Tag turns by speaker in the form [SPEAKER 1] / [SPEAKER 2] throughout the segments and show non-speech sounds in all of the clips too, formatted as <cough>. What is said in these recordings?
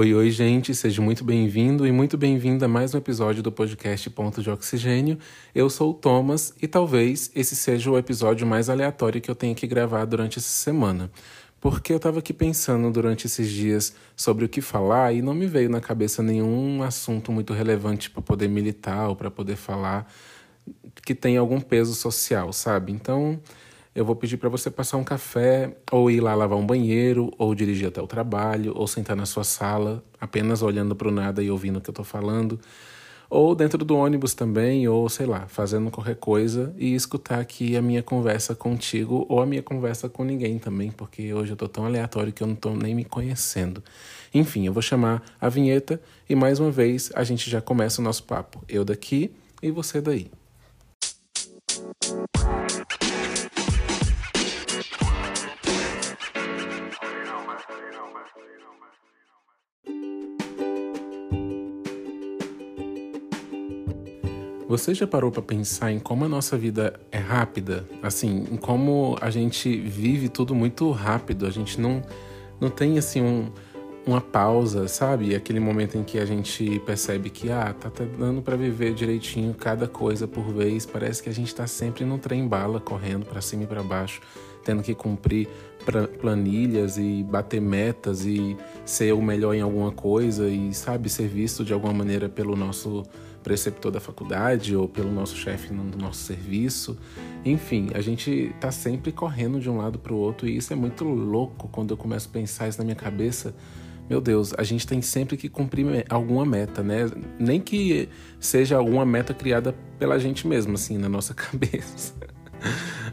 [SPEAKER 1] Oi, oi, gente, seja muito bem-vindo e muito bem-vinda a mais um episódio do podcast Ponto de Oxigênio. Eu sou o Thomas e talvez esse seja o episódio mais aleatório que eu tenha que gravar durante essa semana. Porque eu estava aqui pensando durante esses dias sobre o que falar e não me veio na cabeça nenhum assunto muito relevante para poder militar ou para poder falar que tem algum peso social, sabe? Então, eu vou pedir para você passar um café, ou ir lá lavar um banheiro, ou dirigir até o trabalho, ou sentar na sua sala, apenas olhando para o nada e ouvindo o que eu estou falando, ou dentro do ônibus também, ou sei lá, fazendo qualquer coisa e escutar aqui a minha conversa contigo ou a minha conversa com ninguém também, porque hoje eu tô tão aleatório que eu não tô nem me conhecendo. Enfim, eu vou chamar a vinheta e mais uma vez a gente já começa o nosso papo. Eu daqui e você daí. Você já parou para pensar em como a nossa vida é rápida? Assim, em como a gente vive tudo muito rápido, a gente não, não tem assim um, uma pausa, sabe? Aquele momento em que a gente percebe que ah, tá, tá dando para viver direitinho cada coisa por vez, parece que a gente tá sempre no trem bala correndo para cima e para baixo, tendo que cumprir planilhas e bater metas e ser o melhor em alguma coisa e sabe ser visto de alguma maneira pelo nosso preceptor da faculdade ou pelo nosso chefe no nosso serviço. Enfim, a gente está sempre correndo de um lado para o outro e isso é muito louco quando eu começo a pensar isso na minha cabeça. Meu Deus, a gente tem sempre que cumprir alguma meta, né? Nem que seja alguma meta criada pela gente mesmo, assim, na nossa <laughs> cabeça.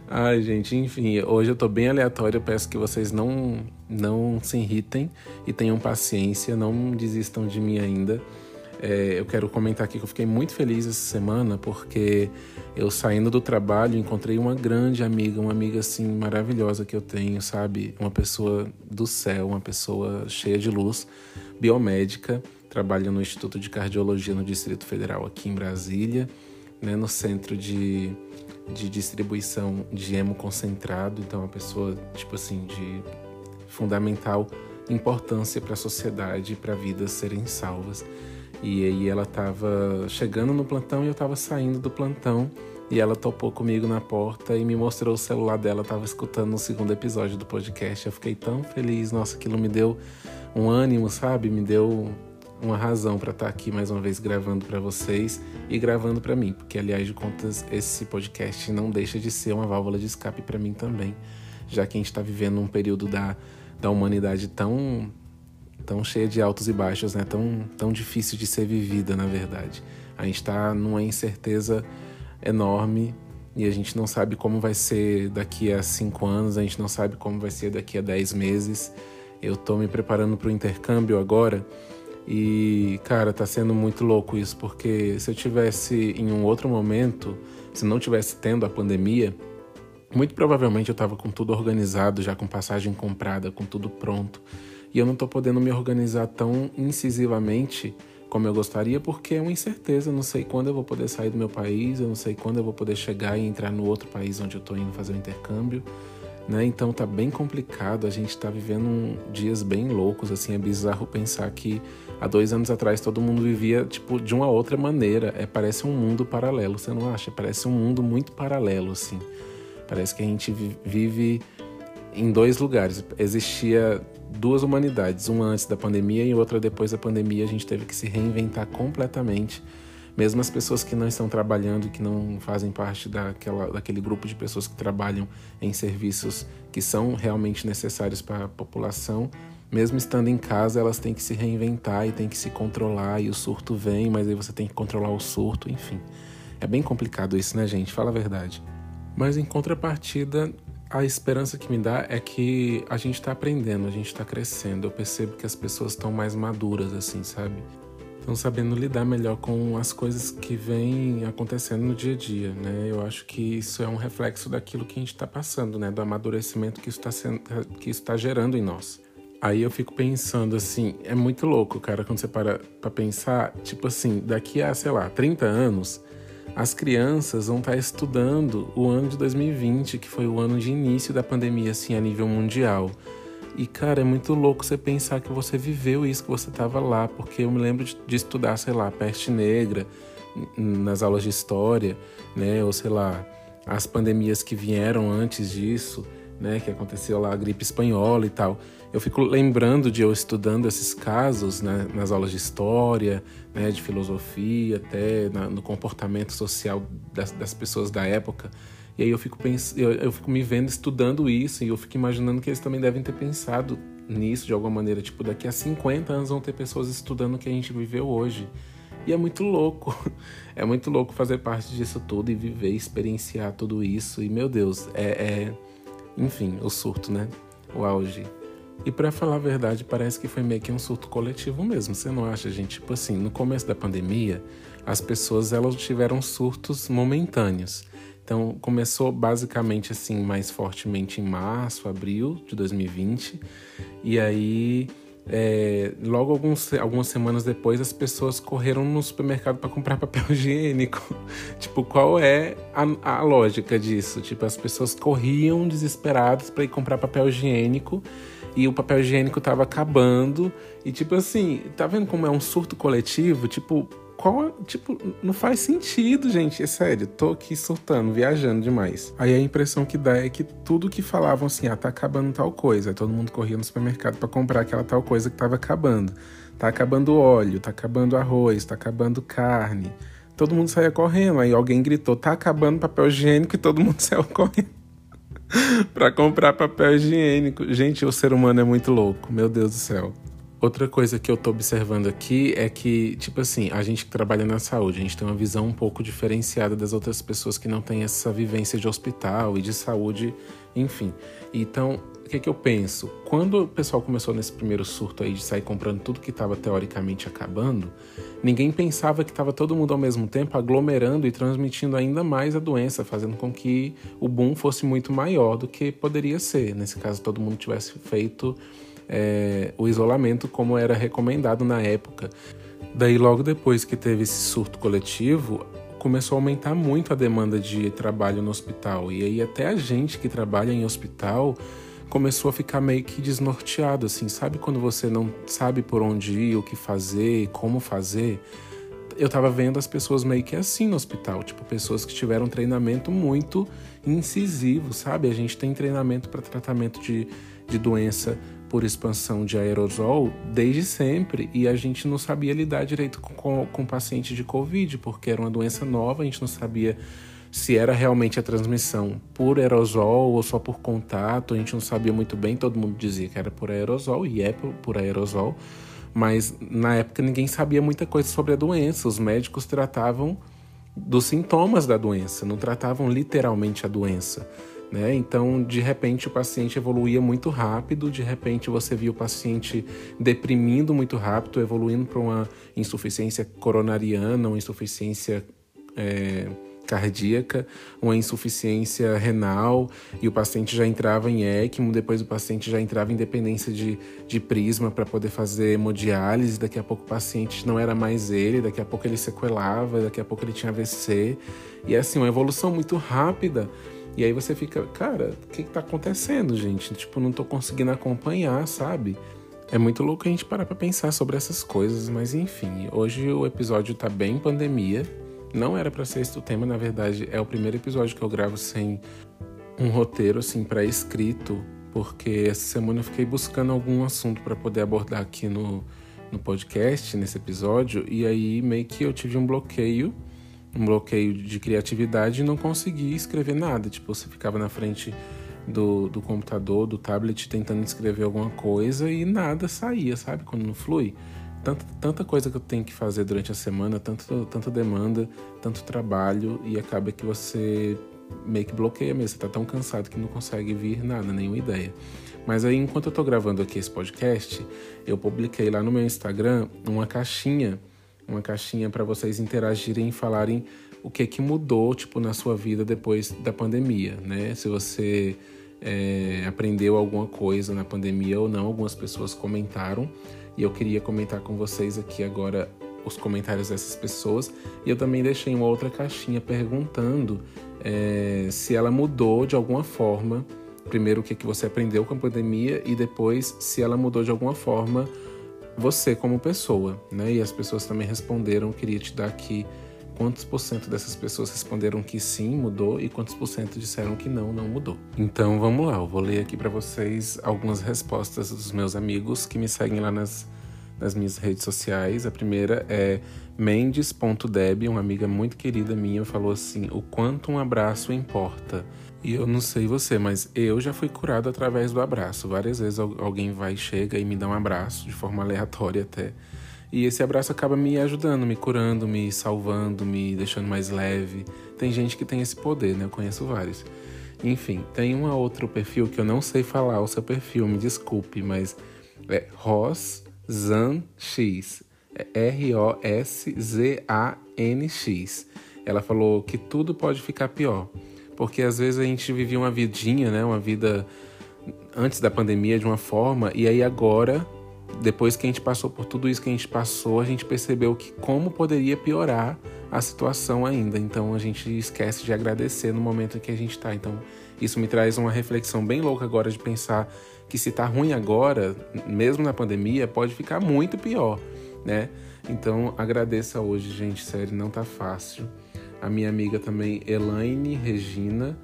[SPEAKER 1] Ai, gente, enfim, hoje eu tô bem aleatório, eu peço que vocês não, não se irritem e tenham paciência, não desistam de mim ainda. É, eu quero comentar aqui que eu fiquei muito feliz essa semana porque eu saindo do trabalho encontrei uma grande amiga, uma amiga assim maravilhosa que eu tenho, sabe? Uma pessoa do céu, uma pessoa cheia de luz, biomédica, trabalha no Instituto de Cardiologia no Distrito Federal aqui em Brasília, né, no centro de, de distribuição de hemo concentrado, então uma pessoa tipo assim de fundamental importância para a sociedade para vidas serem salvas. E aí ela estava chegando no plantão e eu estava saindo do plantão. E ela topou comigo na porta e me mostrou o celular dela. estava escutando o segundo episódio do podcast. Eu fiquei tão feliz. Nossa, aquilo me deu um ânimo, sabe? Me deu uma razão para estar tá aqui mais uma vez gravando para vocês e gravando para mim, porque aliás de contas esse podcast não deixa de ser uma válvula de escape para mim também, já que a gente está vivendo um período da, da humanidade tão tão cheia de altos e baixos, né? Tão, tão difícil de ser vivida, na verdade. A gente está numa incerteza enorme e a gente não sabe como vai ser daqui a cinco anos, a gente não sabe como vai ser daqui a dez meses. Eu estou me preparando para o intercâmbio agora e, cara, tá sendo muito louco isso, porque se eu tivesse em um outro momento, se não tivesse tendo a pandemia, muito provavelmente eu estava com tudo organizado, já com passagem comprada, com tudo pronto e eu não estou podendo me organizar tão incisivamente como eu gostaria, porque é uma incerteza. Eu não sei quando eu vou poder sair do meu país, eu não sei quando eu vou poder chegar e entrar no outro país onde eu estou indo fazer o intercâmbio. Né? Então tá bem complicado, a gente está vivendo um, dias bem loucos, assim, é bizarro pensar que há dois anos atrás todo mundo vivia tipo de uma outra maneira, é parece um mundo paralelo, você não acha? Parece um mundo muito paralelo, assim. Parece que a gente vive em dois lugares. Existia duas humanidades, uma antes da pandemia e outra depois da pandemia. A gente teve que se reinventar completamente. Mesmo as pessoas que não estão trabalhando, que não fazem parte daquela, daquele grupo de pessoas que trabalham em serviços que são realmente necessários para a população, mesmo estando em casa, elas têm que se reinventar e têm que se controlar. E o surto vem, mas aí você tem que controlar o surto, enfim. É bem complicado isso, né, gente? Fala a verdade. Mas em contrapartida, a esperança que me dá é que a gente está aprendendo, a gente está crescendo. Eu percebo que as pessoas estão mais maduras, assim, sabe? Estão sabendo lidar melhor com as coisas que vêm acontecendo no dia a dia, né? Eu acho que isso é um reflexo daquilo que a gente está passando, né? Do amadurecimento que isso está tá gerando em nós. Aí eu fico pensando assim, é muito louco, cara, quando você para pra pensar, tipo assim, daqui a, sei lá, 30 anos, as crianças vão estar estudando o ano de 2020, que foi o ano de início da pandemia, assim, a nível mundial. E, cara, é muito louco você pensar que você viveu isso, que você estava lá, porque eu me lembro de, de, estudar, sei lá, peste negra nas aulas de história, né? Ou sei lá, as pandemias que vieram antes disso, né? Que aconteceu lá a gripe espanhola e tal. Eu fico lembrando de eu estudando esses casos né, nas aulas de história, né, de filosofia, até na, no comportamento social das, das pessoas da época. E aí eu fico, pens... eu, eu fico me vendo estudando isso e eu fico imaginando que eles também devem ter pensado nisso de alguma maneira. Tipo, daqui a 50 anos vão ter pessoas estudando o que a gente viveu hoje. E é muito louco. <laughs> É muito louco fazer parte disso tudo e viver, experienciar tudo isso. E, meu Deus, é. é... Enfim, o surto, né? O auge. E para falar a verdade, parece que foi meio que um surto coletivo mesmo. Você não acha, gente? Tipo assim, no começo da pandemia, as pessoas elas tiveram surtos momentâneos. Então, começou basicamente assim, mais fortemente em março, abril de 2020. E aí, é, logo alguns, algumas semanas depois, as pessoas correram no supermercado para comprar papel <laughs> higiênico. tipo, qual é a, a lógica disso? Tipo, as pessoas corriam desesperadas para ir comprar papel higiênico e o papel higiênico tava acabando. E tipo assim, tá vendo como é um surto coletivo? Tipo, qual, tipo, não faz sentido, gente. É sério, tô aqui surtando, viajando demais. Aí a impressão que dá é que tudo que falavam assim, ah, tá acabando tal coisa. Aí todo mundo corria no supermercado para comprar aquela tal coisa que tava acabando. Tá acabando óleo, tá acabando arroz, tá acabando carne. Todo mundo saía correndo. Aí alguém gritou, tá acabando papel higiênico e todo mundo <laughs> saiu correndo. <laughs> para comprar papel higiênico. Gente, o ser humano é muito louco, meu Deus do céu. Outra coisa que eu tô observando aqui é que, tipo assim, a gente que trabalha na saúde, a gente tem uma visão um pouco diferenciada das outras pessoas que não têm essa vivência de hospital e de saúde, enfim. Então, o que, que eu penso? Quando o pessoal começou nesse primeiro surto aí de sair comprando tudo que estava teoricamente acabando, ninguém pensava que estava todo mundo ao mesmo tempo aglomerando e transmitindo ainda mais a doença, fazendo com que o boom fosse muito maior do que poderia ser. Nesse caso, todo mundo tivesse feito é, o isolamento como era recomendado na época. Daí, logo depois que teve esse surto coletivo, começou a aumentar muito a demanda de trabalho no hospital. E aí, até a gente que trabalha em hospital começou a ficar meio que desnorteado, assim, sabe quando você não sabe por onde ir, o que fazer, como fazer? Eu tava vendo as pessoas meio que assim no hospital, tipo, pessoas que tiveram treinamento muito incisivo, sabe? A gente tem treinamento para tratamento de, de doença por expansão de aerosol desde sempre e a gente não sabia lidar direito com, com paciente de Covid, porque era uma doença nova, a gente não sabia se era realmente a transmissão por aerosol ou só por contato, a gente não sabia muito bem, todo mundo dizia que era por aerosol e é por, aerosol, mas na época ninguém sabia muita coisa sobre a doença, os médicos tratavam dos sintomas da doença, não tratavam literalmente a doença. Né? Então, de repente, o paciente evoluía muito rápido, de repente, você via o paciente deprimindo muito rápido, evoluindo para uma insuficiência coronariana, uma insuficiência é, cardíaca, uma insuficiência renal, e o paciente já entrava em ECMO, depois o paciente já entrava em dependência de, de prisma para poder fazer hemodiálise, daqui a pouco o paciente não era mais ele, daqui a pouco ele sequelava, daqui a pouco ele tinha AVC. E é assim, uma evolução muito rápida. E aí você fica, cara, o que, que tá acontecendo, gente? Tipo, não tô conseguindo acompanhar, sabe? É muito louco a gente parar pra pensar sobre essas coisas, mas enfim, hoje o episódio tá bem pandemia. Não era para ser esse o tema, na verdade, é o primeiro episódio que eu gravo sem um roteiro assim pré-escrito, porque essa semana eu fiquei buscando algum assunto para poder abordar aqui no, no podcast, nesse episódio, e aí meio que eu tive um bloqueio um bloqueio de criatividade e não conseguia escrever nada. Tipo, você ficava na frente do, do computador, do tablet, tentando escrever alguma coisa e nada saía, sabe? Quando não flui. Tanta, tanta coisa que eu tenho que fazer durante a semana, tanto, tanta demanda, tanto trabalho, e acaba que você meio que bloqueia mesmo. Você tá tão cansado que não consegue vir nada, nenhuma ideia. Mas aí, enquanto eu tô gravando aqui esse podcast, eu publiquei lá no meu Instagram uma caixinha uma caixinha para vocês interagirem e falarem o que que mudou tipo na sua vida depois da pandemia, né? Se você é, aprendeu alguma coisa na pandemia ou não, algumas pessoas comentaram e eu queria comentar com vocês aqui agora os comentários dessas pessoas. E eu também deixei uma outra caixinha perguntando é, se ela mudou de alguma forma. Primeiro o que, que você aprendeu com a pandemia? E depois se ela mudou de alguma forma você como pessoa, né? E as pessoas também responderam, queria te dar aqui quantos por cento dessas pessoas responderam que sim, mudou e quantos por cento disseram que não, não mudou. Então vamos lá, eu vou ler aqui para vocês algumas respostas dos meus amigos que me seguem lá nas, nas minhas redes sociais. A primeira é Mendes.deb, uma amiga muito querida minha, falou assim: o quanto um abraço importa. E eu não sei você, mas eu já fui curado através do abraço. Várias vezes alguém vai, chega e me dá um abraço, de forma aleatória até. E esse abraço acaba me ajudando, me curando, me salvando, me deixando mais leve. Tem gente que tem esse poder, né? Eu conheço vários. Enfim, tem um outro perfil que eu não sei falar o seu perfil, me desculpe, mas é Roszanx. É R-O-S-Z-A-N-X. Ela falou que tudo pode ficar pior porque às vezes a gente vivia uma vidinha, né, uma vida antes da pandemia de uma forma e aí agora, depois que a gente passou por tudo isso que a gente passou, a gente percebeu que como poderia piorar a situação ainda. Então a gente esquece de agradecer no momento em que a gente está. Então isso me traz uma reflexão bem louca agora de pensar que se tá ruim agora, mesmo na pandemia, pode ficar muito pior, né? Então agradeça hoje, gente, sério, não tá fácil a minha amiga também Elaine Regina,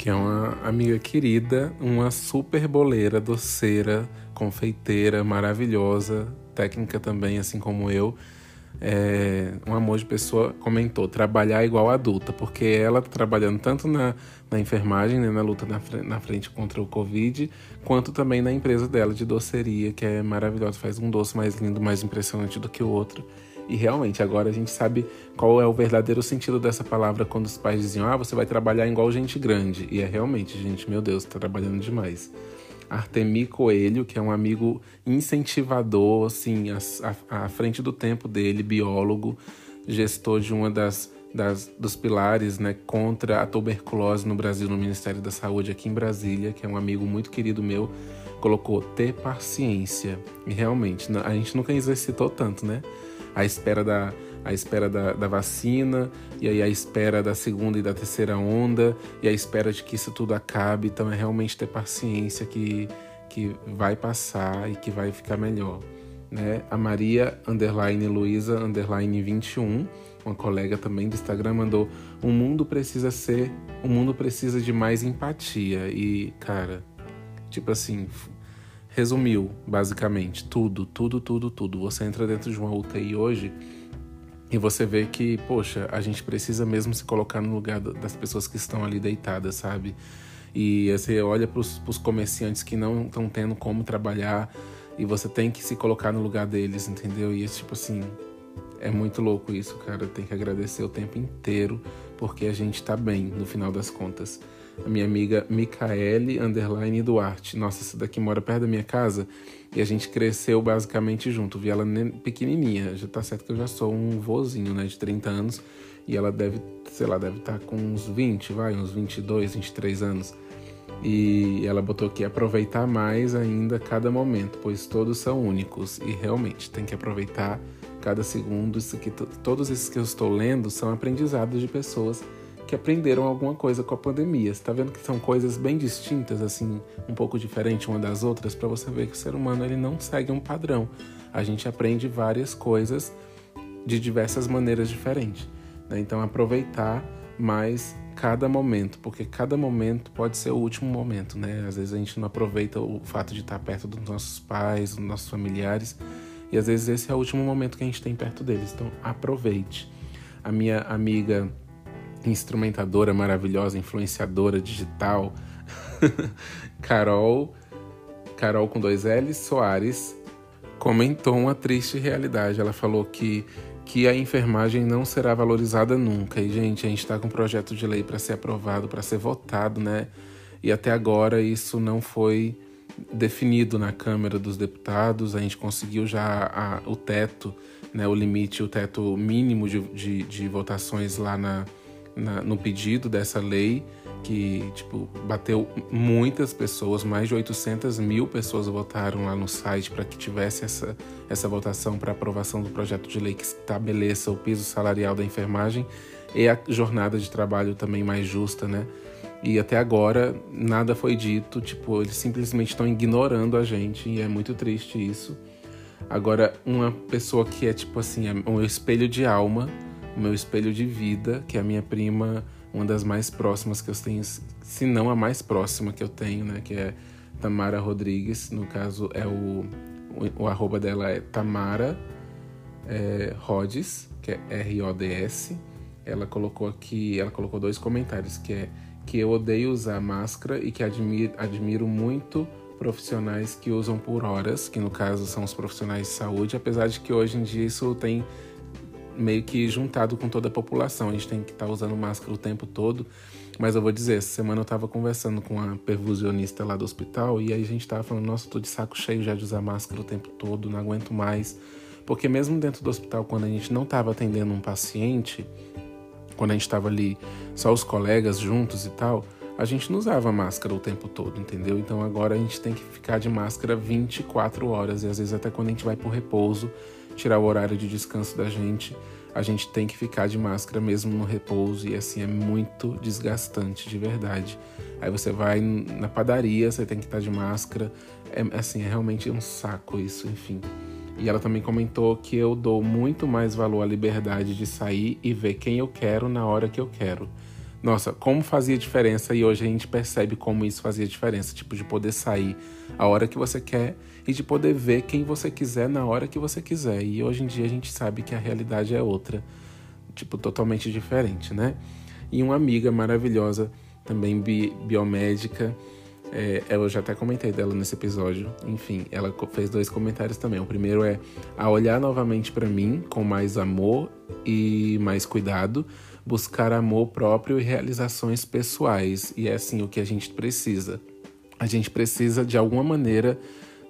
[SPEAKER 1] que é uma amiga querida, uma super boleira, doceira, confeiteira, maravilhosa, técnica também, assim como eu. É, um amor de pessoa comentou trabalhar igual adulta, porque ela tá trabalhando tanto na, na enfermagem, né, na luta na, na frente contra o Covid, quanto também na empresa dela de doceria, que é maravilhosa, faz um doce mais lindo, mais impressionante do que o outro. E realmente, agora a gente sabe qual é o verdadeiro sentido dessa palavra quando os pais diziam: ah, você vai trabalhar igual gente grande. E é realmente, gente, meu Deus, tá trabalhando demais. Artemi Coelho, que é um amigo incentivador, assim, à, à frente do tempo dele, biólogo, gestor de uma das, das, dos pilares né, contra a tuberculose no Brasil, no Ministério da Saúde aqui em Brasília, que é um amigo muito querido meu, colocou ter paciência. E realmente, a gente nunca exercitou tanto, né? A espera da, a espera da, da, vacina, e aí a espera da segunda e da terceira onda, e a espera de que isso tudo acabe. Então é realmente ter paciência que, que vai passar e que vai ficar melhor. Né? A Maria underline Luiza underline 21, uma colega também do Instagram, mandou: o mundo precisa ser, o mundo precisa de mais empatia. E, cara, tipo assim, resumiu basicamente tudo, tudo, tudo, tudo. Você entra dentro de uma UTI hoje e você vê que, poxa, a gente precisa mesmo se colocar no lugar das pessoas que estão ali deitadas, sabe? E você olha para os comerciantes que não estão tendo como trabalhar e você tem que se colocar no lugar deles, entendeu? E tipo assim, é muito louco isso, cara. Tem que agradecer o tempo inteiro porque a gente tá bem no final das contas a minha amiga Micaele Underline Duarte. Nossa, essa daqui mora perto da minha casa e a gente cresceu basicamente junto. Vi ela pequenininha, já tá certo que eu já sou um vozinho, né, de 30 anos e ela deve, sei lá, deve estar tá com uns 20, vai, uns 22, 23 anos. E ela botou aqui aproveitar mais ainda cada momento, pois todos são únicos e realmente tem que aproveitar cada segundo. Isso aqui, todos esses que eu estou lendo são aprendizados de pessoas que aprenderam alguma coisa com a pandemia. Você tá vendo que são coisas bem distintas, assim, um pouco diferentes uma das outras, para você ver que o ser humano ele não segue um padrão. A gente aprende várias coisas de diversas maneiras diferentes. Né? Então, aproveitar mais cada momento, porque cada momento pode ser o último momento, né? Às vezes a gente não aproveita o fato de estar perto dos nossos pais, dos nossos familiares, e às vezes esse é o último momento que a gente tem perto deles. Então, aproveite. A minha amiga instrumentadora maravilhosa, influenciadora digital, <laughs> Carol, Carol com dois L's, Soares, comentou uma triste realidade. Ela falou que, que a enfermagem não será valorizada nunca. E, gente, a gente está com um projeto de lei para ser aprovado, para ser votado, né? E até agora isso não foi definido na Câmara dos Deputados. A gente conseguiu já a, o teto, né, o limite, o teto mínimo de, de, de votações lá na, na, no pedido dessa lei que tipo bateu muitas pessoas, mais de 800 mil pessoas votaram lá no site para que tivesse essa, essa votação para aprovação do projeto de lei que estabeleça o piso salarial da enfermagem e a jornada de trabalho também mais justa, né? E até agora nada foi dito, tipo, eles simplesmente estão ignorando a gente e é muito triste isso. Agora, uma pessoa que é tipo assim, é meu espelho de alma, o meu espelho de vida, que é a minha prima, uma das mais próximas que eu tenho, se não a mais próxima que eu tenho, né, que é Tamara Rodrigues, no caso é o o, o arroba dela é Tamara é, Rhodes, que é R-O-D-S. Ela colocou aqui, ela colocou dois comentários, que é que eu odeio usar máscara e que admiro, admiro muito profissionais que usam por horas, que no caso são os profissionais de saúde, apesar de que hoje em dia isso tem meio que juntado com toda a população, a gente tem que estar tá usando máscara o tempo todo. Mas eu vou dizer, essa semana eu estava conversando com a perfusionista lá do hospital e aí a gente estava falando, nossa, tô de saco cheio já de usar máscara o tempo todo, não aguento mais. Porque mesmo dentro do hospital, quando a gente não estava atendendo um paciente, quando a gente estava ali só os colegas juntos e tal, a gente não usava máscara o tempo todo, entendeu? Então agora a gente tem que ficar de máscara 24 horas e às vezes até quando a gente vai pro repouso, tirar o horário de descanso da gente, a gente tem que ficar de máscara mesmo no repouso e assim é muito desgastante de verdade. Aí você vai na padaria, você tem que estar de máscara, é assim, é realmente um saco isso, enfim. E ela também comentou que eu dou muito mais valor à liberdade de sair e ver quem eu quero na hora que eu quero. Nossa, como fazia diferença e hoje a gente percebe como isso fazia diferença, tipo de poder sair a hora que você quer e de poder ver quem você quiser na hora que você quiser. E hoje em dia a gente sabe que a realidade é outra, tipo totalmente diferente, né? E uma amiga maravilhosa, também bi biomédica, é, eu já até comentei dela nesse episódio. Enfim, ela fez dois comentários também. O primeiro é a olhar novamente para mim com mais amor e mais cuidado buscar amor próprio e realizações pessoais. E é assim o que a gente precisa. A gente precisa, de alguma maneira,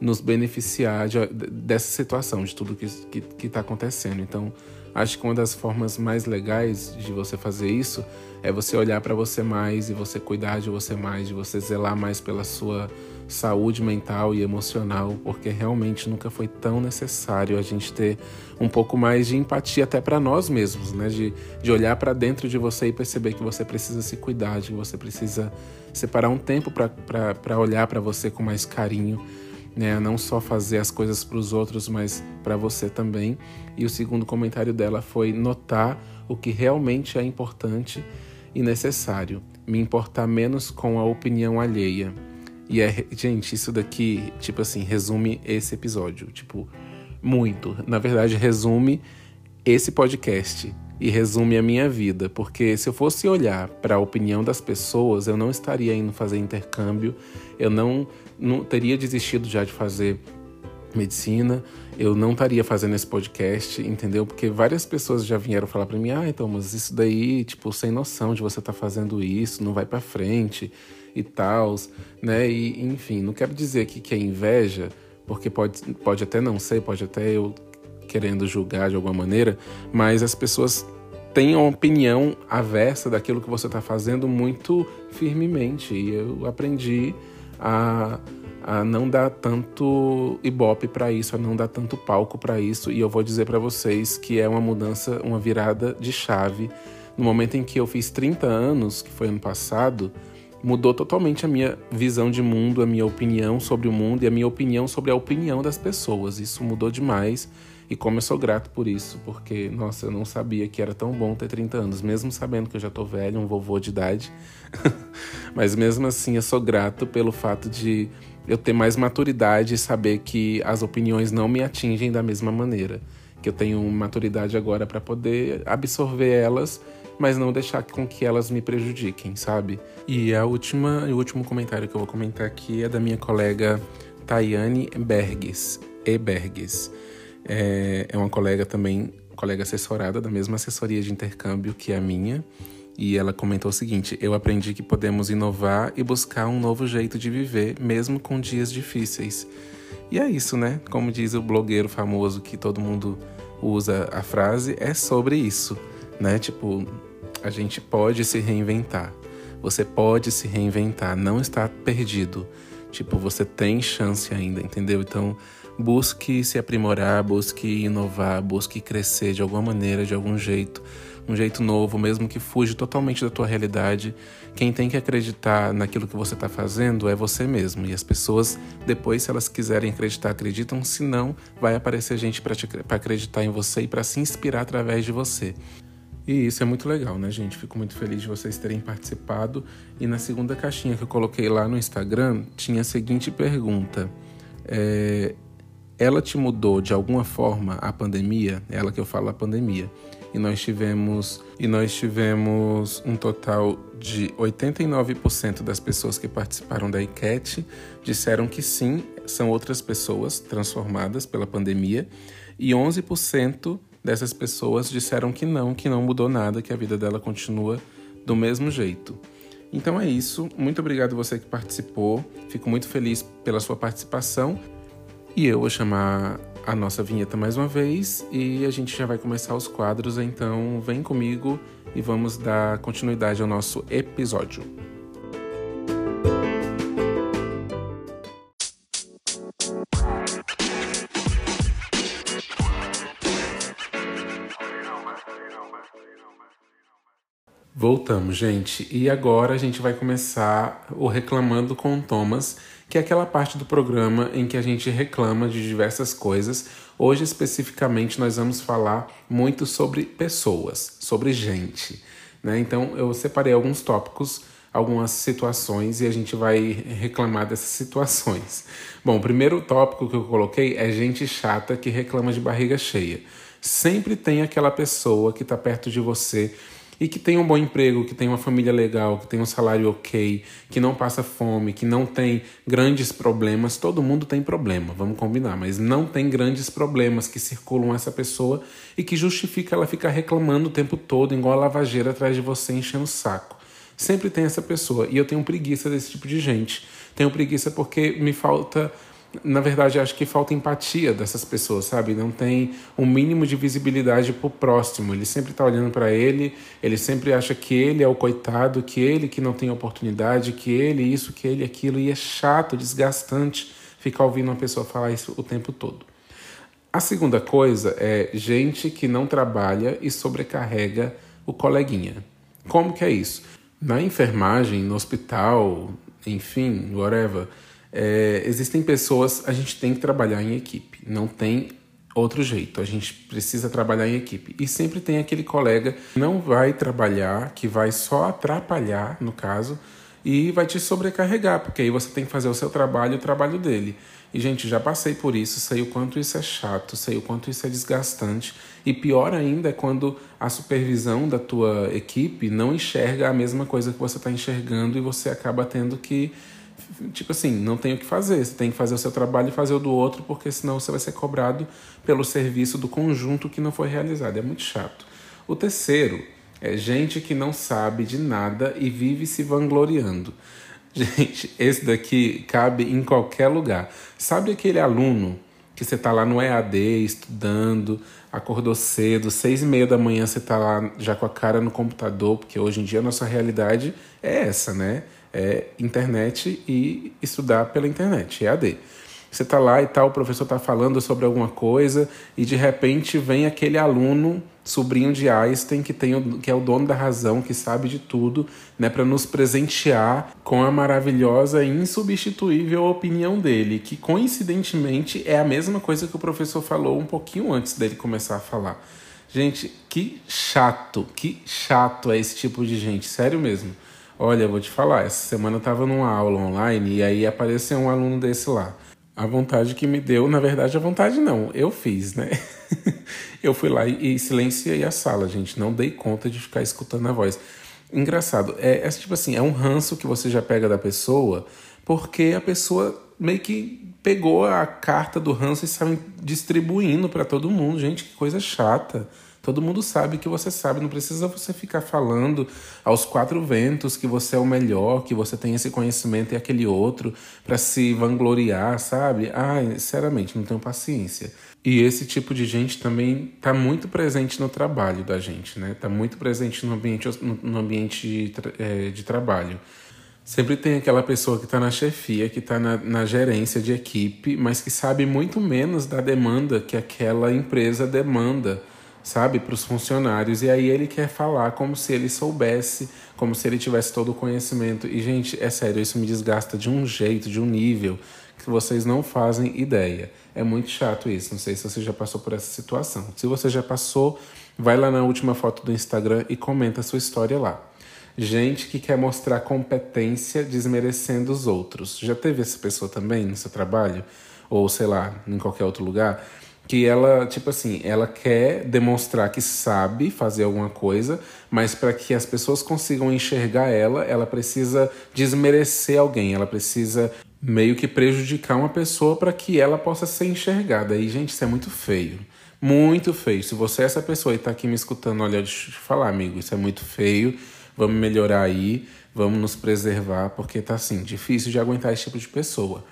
[SPEAKER 1] nos beneficiar de, dessa situação, de tudo que está acontecendo. Então, acho que uma das formas mais legais de você fazer isso é você olhar para você mais e você cuidar de você mais, de você zelar mais pela sua saúde mental e emocional, porque realmente nunca foi tão necessário a gente ter um pouco mais de empatia até para nós mesmos, né? De, de olhar para dentro de você e perceber que você precisa se cuidar, que você precisa separar um tempo para olhar para você com mais carinho. Né, não só fazer as coisas para os outros, mas para você também. E o segundo comentário dela foi notar o que realmente é importante e necessário, me importar menos com a opinião alheia. E é, gente, isso daqui, tipo assim, resume esse episódio. Tipo, muito. Na verdade, resume esse podcast e resume a minha vida, porque se eu fosse olhar para a opinião das pessoas, eu não estaria indo fazer intercâmbio, eu não, não teria desistido já de fazer medicina, eu não estaria fazendo esse podcast, entendeu? Porque várias pessoas já vieram falar para mim: "Ah, então, mas isso daí, tipo, sem noção de você tá fazendo isso, não vai para frente" e tal, né? E enfim, não quero dizer aqui que é inveja, porque pode, pode até não ser, pode até eu querendo julgar de alguma maneira, mas as pessoas têm uma opinião aversa daquilo que você está fazendo muito firmemente. E eu aprendi a, a não dar tanto ibope para isso, a não dar tanto palco para isso. E eu vou dizer para vocês que é uma mudança, uma virada de chave. No momento em que eu fiz 30 anos, que foi ano passado, mudou totalmente a minha visão de mundo, a minha opinião sobre o mundo e a minha opinião sobre a opinião das pessoas. Isso mudou demais e como eu sou grato por isso, porque, nossa, eu não sabia que era tão bom ter 30 anos, mesmo sabendo que eu já tô velho, um vovô de idade. <laughs> Mas mesmo assim, eu sou grato pelo fato de eu ter mais maturidade e saber que as opiniões não me atingem da mesma maneira. Que eu tenho maturidade agora para poder absorver elas mas não deixar com que elas me prejudiquem, sabe? E a última, o último comentário que eu vou comentar aqui é da minha colega Tayane Berges, Eberges. É, é uma colega também, colega assessorada da mesma assessoria de intercâmbio que a minha. E ela comentou o seguinte: Eu aprendi que podemos inovar e buscar um novo jeito de viver, mesmo com dias difíceis. E é isso, né? Como diz o blogueiro famoso que todo mundo usa a frase, é sobre isso, né? Tipo, a gente pode se reinventar. Você pode se reinventar, não está perdido. Tipo, você tem chance ainda, entendeu? Então, busque se aprimorar, busque inovar, busque crescer de alguma maneira, de algum jeito. um jeito novo, mesmo que fuja totalmente da tua realidade. Quem tem que acreditar naquilo que você está fazendo é você mesmo. E as pessoas, depois, se elas quiserem acreditar, acreditam. Se não, vai aparecer gente para acreditar em você e para se inspirar através de você. E isso é muito legal, né, gente? Fico muito feliz de vocês terem participado. E na segunda caixinha que eu coloquei lá no Instagram, tinha a seguinte pergunta: é, Ela te mudou de alguma forma a pandemia? Ela que eu falo a pandemia. E nós tivemos e nós tivemos um total de 89% das pessoas que participaram da enquete disseram que sim, são outras pessoas transformadas pela pandemia, e 11% dessas pessoas disseram que não, que não mudou nada, que a vida dela continua do mesmo jeito. Então é isso. Muito obrigado você que participou. Fico muito feliz pela sua participação. E eu vou chamar a nossa vinheta mais uma vez e a gente já vai começar os quadros, então vem comigo e vamos dar continuidade ao nosso episódio. Voltamos, gente. E agora a gente vai começar o Reclamando com Thomas, que é aquela parte do programa em que a gente reclama de diversas coisas. Hoje, especificamente, nós vamos falar muito sobre pessoas, sobre gente. Né? Então, eu separei alguns tópicos, algumas situações e a gente vai reclamar dessas situações. Bom, o primeiro tópico que eu coloquei é gente chata que reclama de barriga cheia. Sempre tem aquela pessoa que está perto de você e que tem um bom emprego, que tem uma família legal, que tem um salário ok, que não passa fome, que não tem grandes problemas, todo mundo tem problema, vamos combinar, mas não tem grandes problemas que circulam essa pessoa e que justifica ela ficar reclamando o tempo todo, igual a lavageira atrás de você enchendo o saco. Sempre tem essa pessoa e eu tenho preguiça desse tipo de gente. Tenho preguiça porque me falta na verdade, acho que falta empatia dessas pessoas, sabe? Não tem um mínimo de visibilidade pro próximo. Ele sempre tá olhando para ele, ele sempre acha que ele é o coitado, que ele que não tem oportunidade, que ele isso, que ele aquilo, e é chato, desgastante ficar ouvindo uma pessoa falar isso o tempo todo. A segunda coisa é gente que não trabalha e sobrecarrega o coleguinha. Como que é isso? Na enfermagem, no hospital, enfim, whatever é, existem pessoas, a gente tem que trabalhar em equipe, não tem outro jeito, a gente precisa trabalhar em equipe. E sempre tem aquele colega que não vai trabalhar, que vai só atrapalhar, no caso, e vai te sobrecarregar, porque aí você tem que fazer o seu trabalho e o trabalho dele. E, gente, já passei por isso, sei o quanto isso é chato, sei o quanto isso é desgastante. E pior ainda é quando a supervisão da tua equipe não enxerga a mesma coisa que você está enxergando e você acaba tendo que tipo assim, não tem o que fazer. Você tem que fazer o seu trabalho e fazer o do outro, porque senão você vai ser cobrado pelo serviço do conjunto que não foi realizado. É muito chato. O terceiro é gente que não sabe de nada e vive se vangloriando. <laughs> Gente, esse daqui cabe em qualquer lugar. Sabe aquele aluno que você está lá no EAD estudando, acordou cedo, seis e meia da manhã você está lá já com a cara no computador, porque hoje em dia a nossa realidade é essa, né? É internet e estudar pela internet, EAD. Você está lá e tal, o professor está falando sobre alguma coisa e de repente vem aquele aluno, sobrinho de Einstein, que, tem o, que é o dono da razão, que sabe de tudo, né, para nos presentear com a maravilhosa e insubstituível opinião dele, que coincidentemente é a mesma coisa que o professor falou um pouquinho antes dele começar a falar. Gente, que chato, que chato é esse tipo de gente, sério mesmo. Olha, eu vou te falar, essa semana eu tava numa aula online e aí apareceu um aluno desse lá. A vontade que me deu, na verdade, a vontade não, eu fiz, né? <laughs> eu fui lá e, silenciei a sala, gente, não dei conta de ficar escutando a voz. Engraçado, é, é tipo assim, é um ranço que você já pega da pessoa, porque a pessoa meio que pegou a carta do ranço e saiu distribuindo para todo mundo. Gente, que coisa chata. Todo mundo sabe que você sabe, não precisa você ficar falando aos quatro ventos que você é o melhor, que você tem esse conhecimento e aquele outro para se vangloriar, sabe? Ai, sinceramente, não tenho paciência. E esse tipo de gente também está muito presente no trabalho da gente, né? Está muito presente no ambiente, no ambiente de, é, de trabalho. Sempre tem aquela pessoa que está na chefia, que está na, na, gerência de equipe, mas que sabe muito menos da demanda que aquela empresa demanda sabe, para os funcionários. E aí ele quer falar como se ele soubesse, como se ele tivesse todo o conhecimento. E, gente, é sério, isso me desgasta de um jeito, de um nível que vocês não fazem ideia. É muito chato isso. Não sei se você já passou por essa situação. Se você já passou, vai lá na última foto do Instagram e comenta a sua história lá. Gente que quer mostrar competência desmerecendo os outros. Já teve essa pessoa também no seu trabalho? Ou sei lá, em qualquer outro lugar? Que ela, tipo assim, ela quer demonstrar que sabe fazer alguma coisa, mas para que as pessoas consigam enxergar ela, ela precisa desmerecer alguém, ela precisa meio que prejudicar uma pessoa para que ela possa ser enxergada. E, gente, isso é muito feio. Muito feio. Se você é essa pessoa e está aqui me escutando, olha, deixa eu te falar, amigo, isso é muito feio. Vamos melhorar aí, vamos nos preservar, porque tá assim, difícil de aguentar esse tipo de pessoa.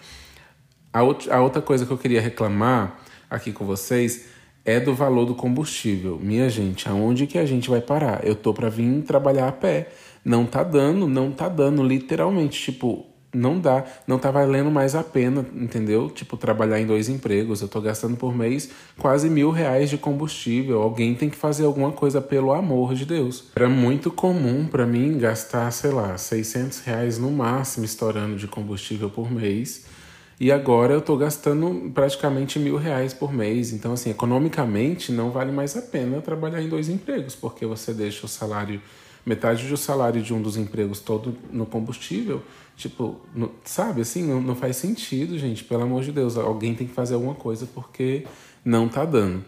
[SPEAKER 1] A, a outra coisa que eu queria reclamar aqui com vocês é do valor do combustível. Minha gente, aonde que a gente vai parar? Eu tô para vir trabalhar a pé. Não tá dando, não tá dando, literalmente. Tipo, não dá, não tá valendo mais a pena, entendeu? Tipo, trabalhar em dois empregos. Eu tô gastando por mês quase mil reais de combustível. Alguém tem que fazer alguma coisa pelo amor de Deus. Era muito comum para mim gastar, sei lá, 600 reais no máximo estourando de combustível por mês. E agora eu estou gastando praticamente mil reais por mês. Então, assim, economicamente não vale mais a pena trabalhar em dois empregos, porque você deixa o salário, metade do salário de um dos empregos todo no combustível. Tipo, sabe, assim, não, não faz sentido, gente. Pelo amor de Deus, alguém tem que fazer alguma coisa porque não tá dando.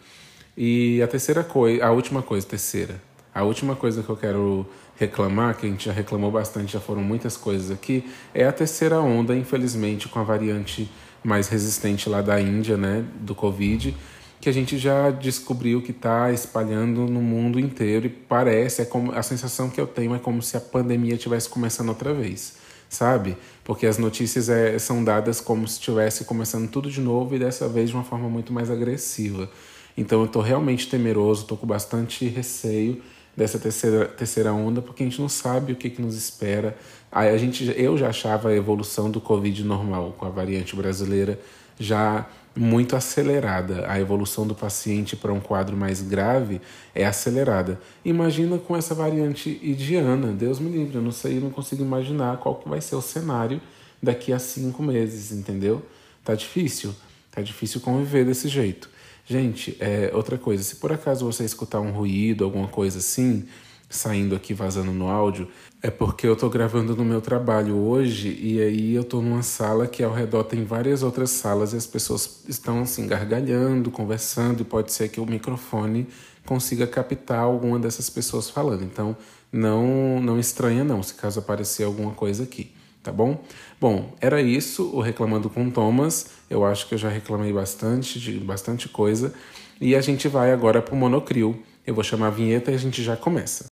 [SPEAKER 1] E a terceira coisa, a última coisa, terceira. A última coisa que eu quero reclamar, que a gente já reclamou bastante, já foram muitas coisas aqui, é a terceira onda, infelizmente, com a variante mais resistente lá da Índia, né, do Covid, que a gente já descobriu que está espalhando no mundo inteiro e parece, é como, a sensação que eu tenho é como se a pandemia estivesse começando outra vez, sabe? Porque as notícias é, são dadas como se estivesse começando tudo de novo e dessa vez de uma forma muito mais agressiva. Então eu estou realmente temeroso, estou com bastante receio dessa terceira, terceira onda, porque a gente não sabe o que, que nos espera. Aí a gente, eu já achava a evolução do Covid normal com a variante brasileira já muito acelerada. A evolução do paciente para um quadro mais grave é acelerada. Imagina com essa variante indiana, Deus me livre, eu não sei, eu não consigo imaginar qual que vai ser o cenário daqui a cinco meses, entendeu? Tá difícil, tá difícil conviver desse jeito. Gente, é, outra coisa, se por acaso você escutar um ruído, alguma coisa assim, saindo aqui vazando no áudio, é porque eu tô gravando no meu trabalho hoje e aí eu tô numa sala que ao redor tem várias outras salas e as pessoas estão assim gargalhando, conversando e pode ser que o microfone consiga captar alguma dessas pessoas falando. Então, não não estranha não, se caso aparecer alguma coisa aqui tá bom? Bom, era isso, o Reclamando com Thomas. Eu acho que eu já reclamei bastante de bastante coisa. E a gente vai agora pro Monocrio. Eu vou chamar a vinheta e a gente já começa.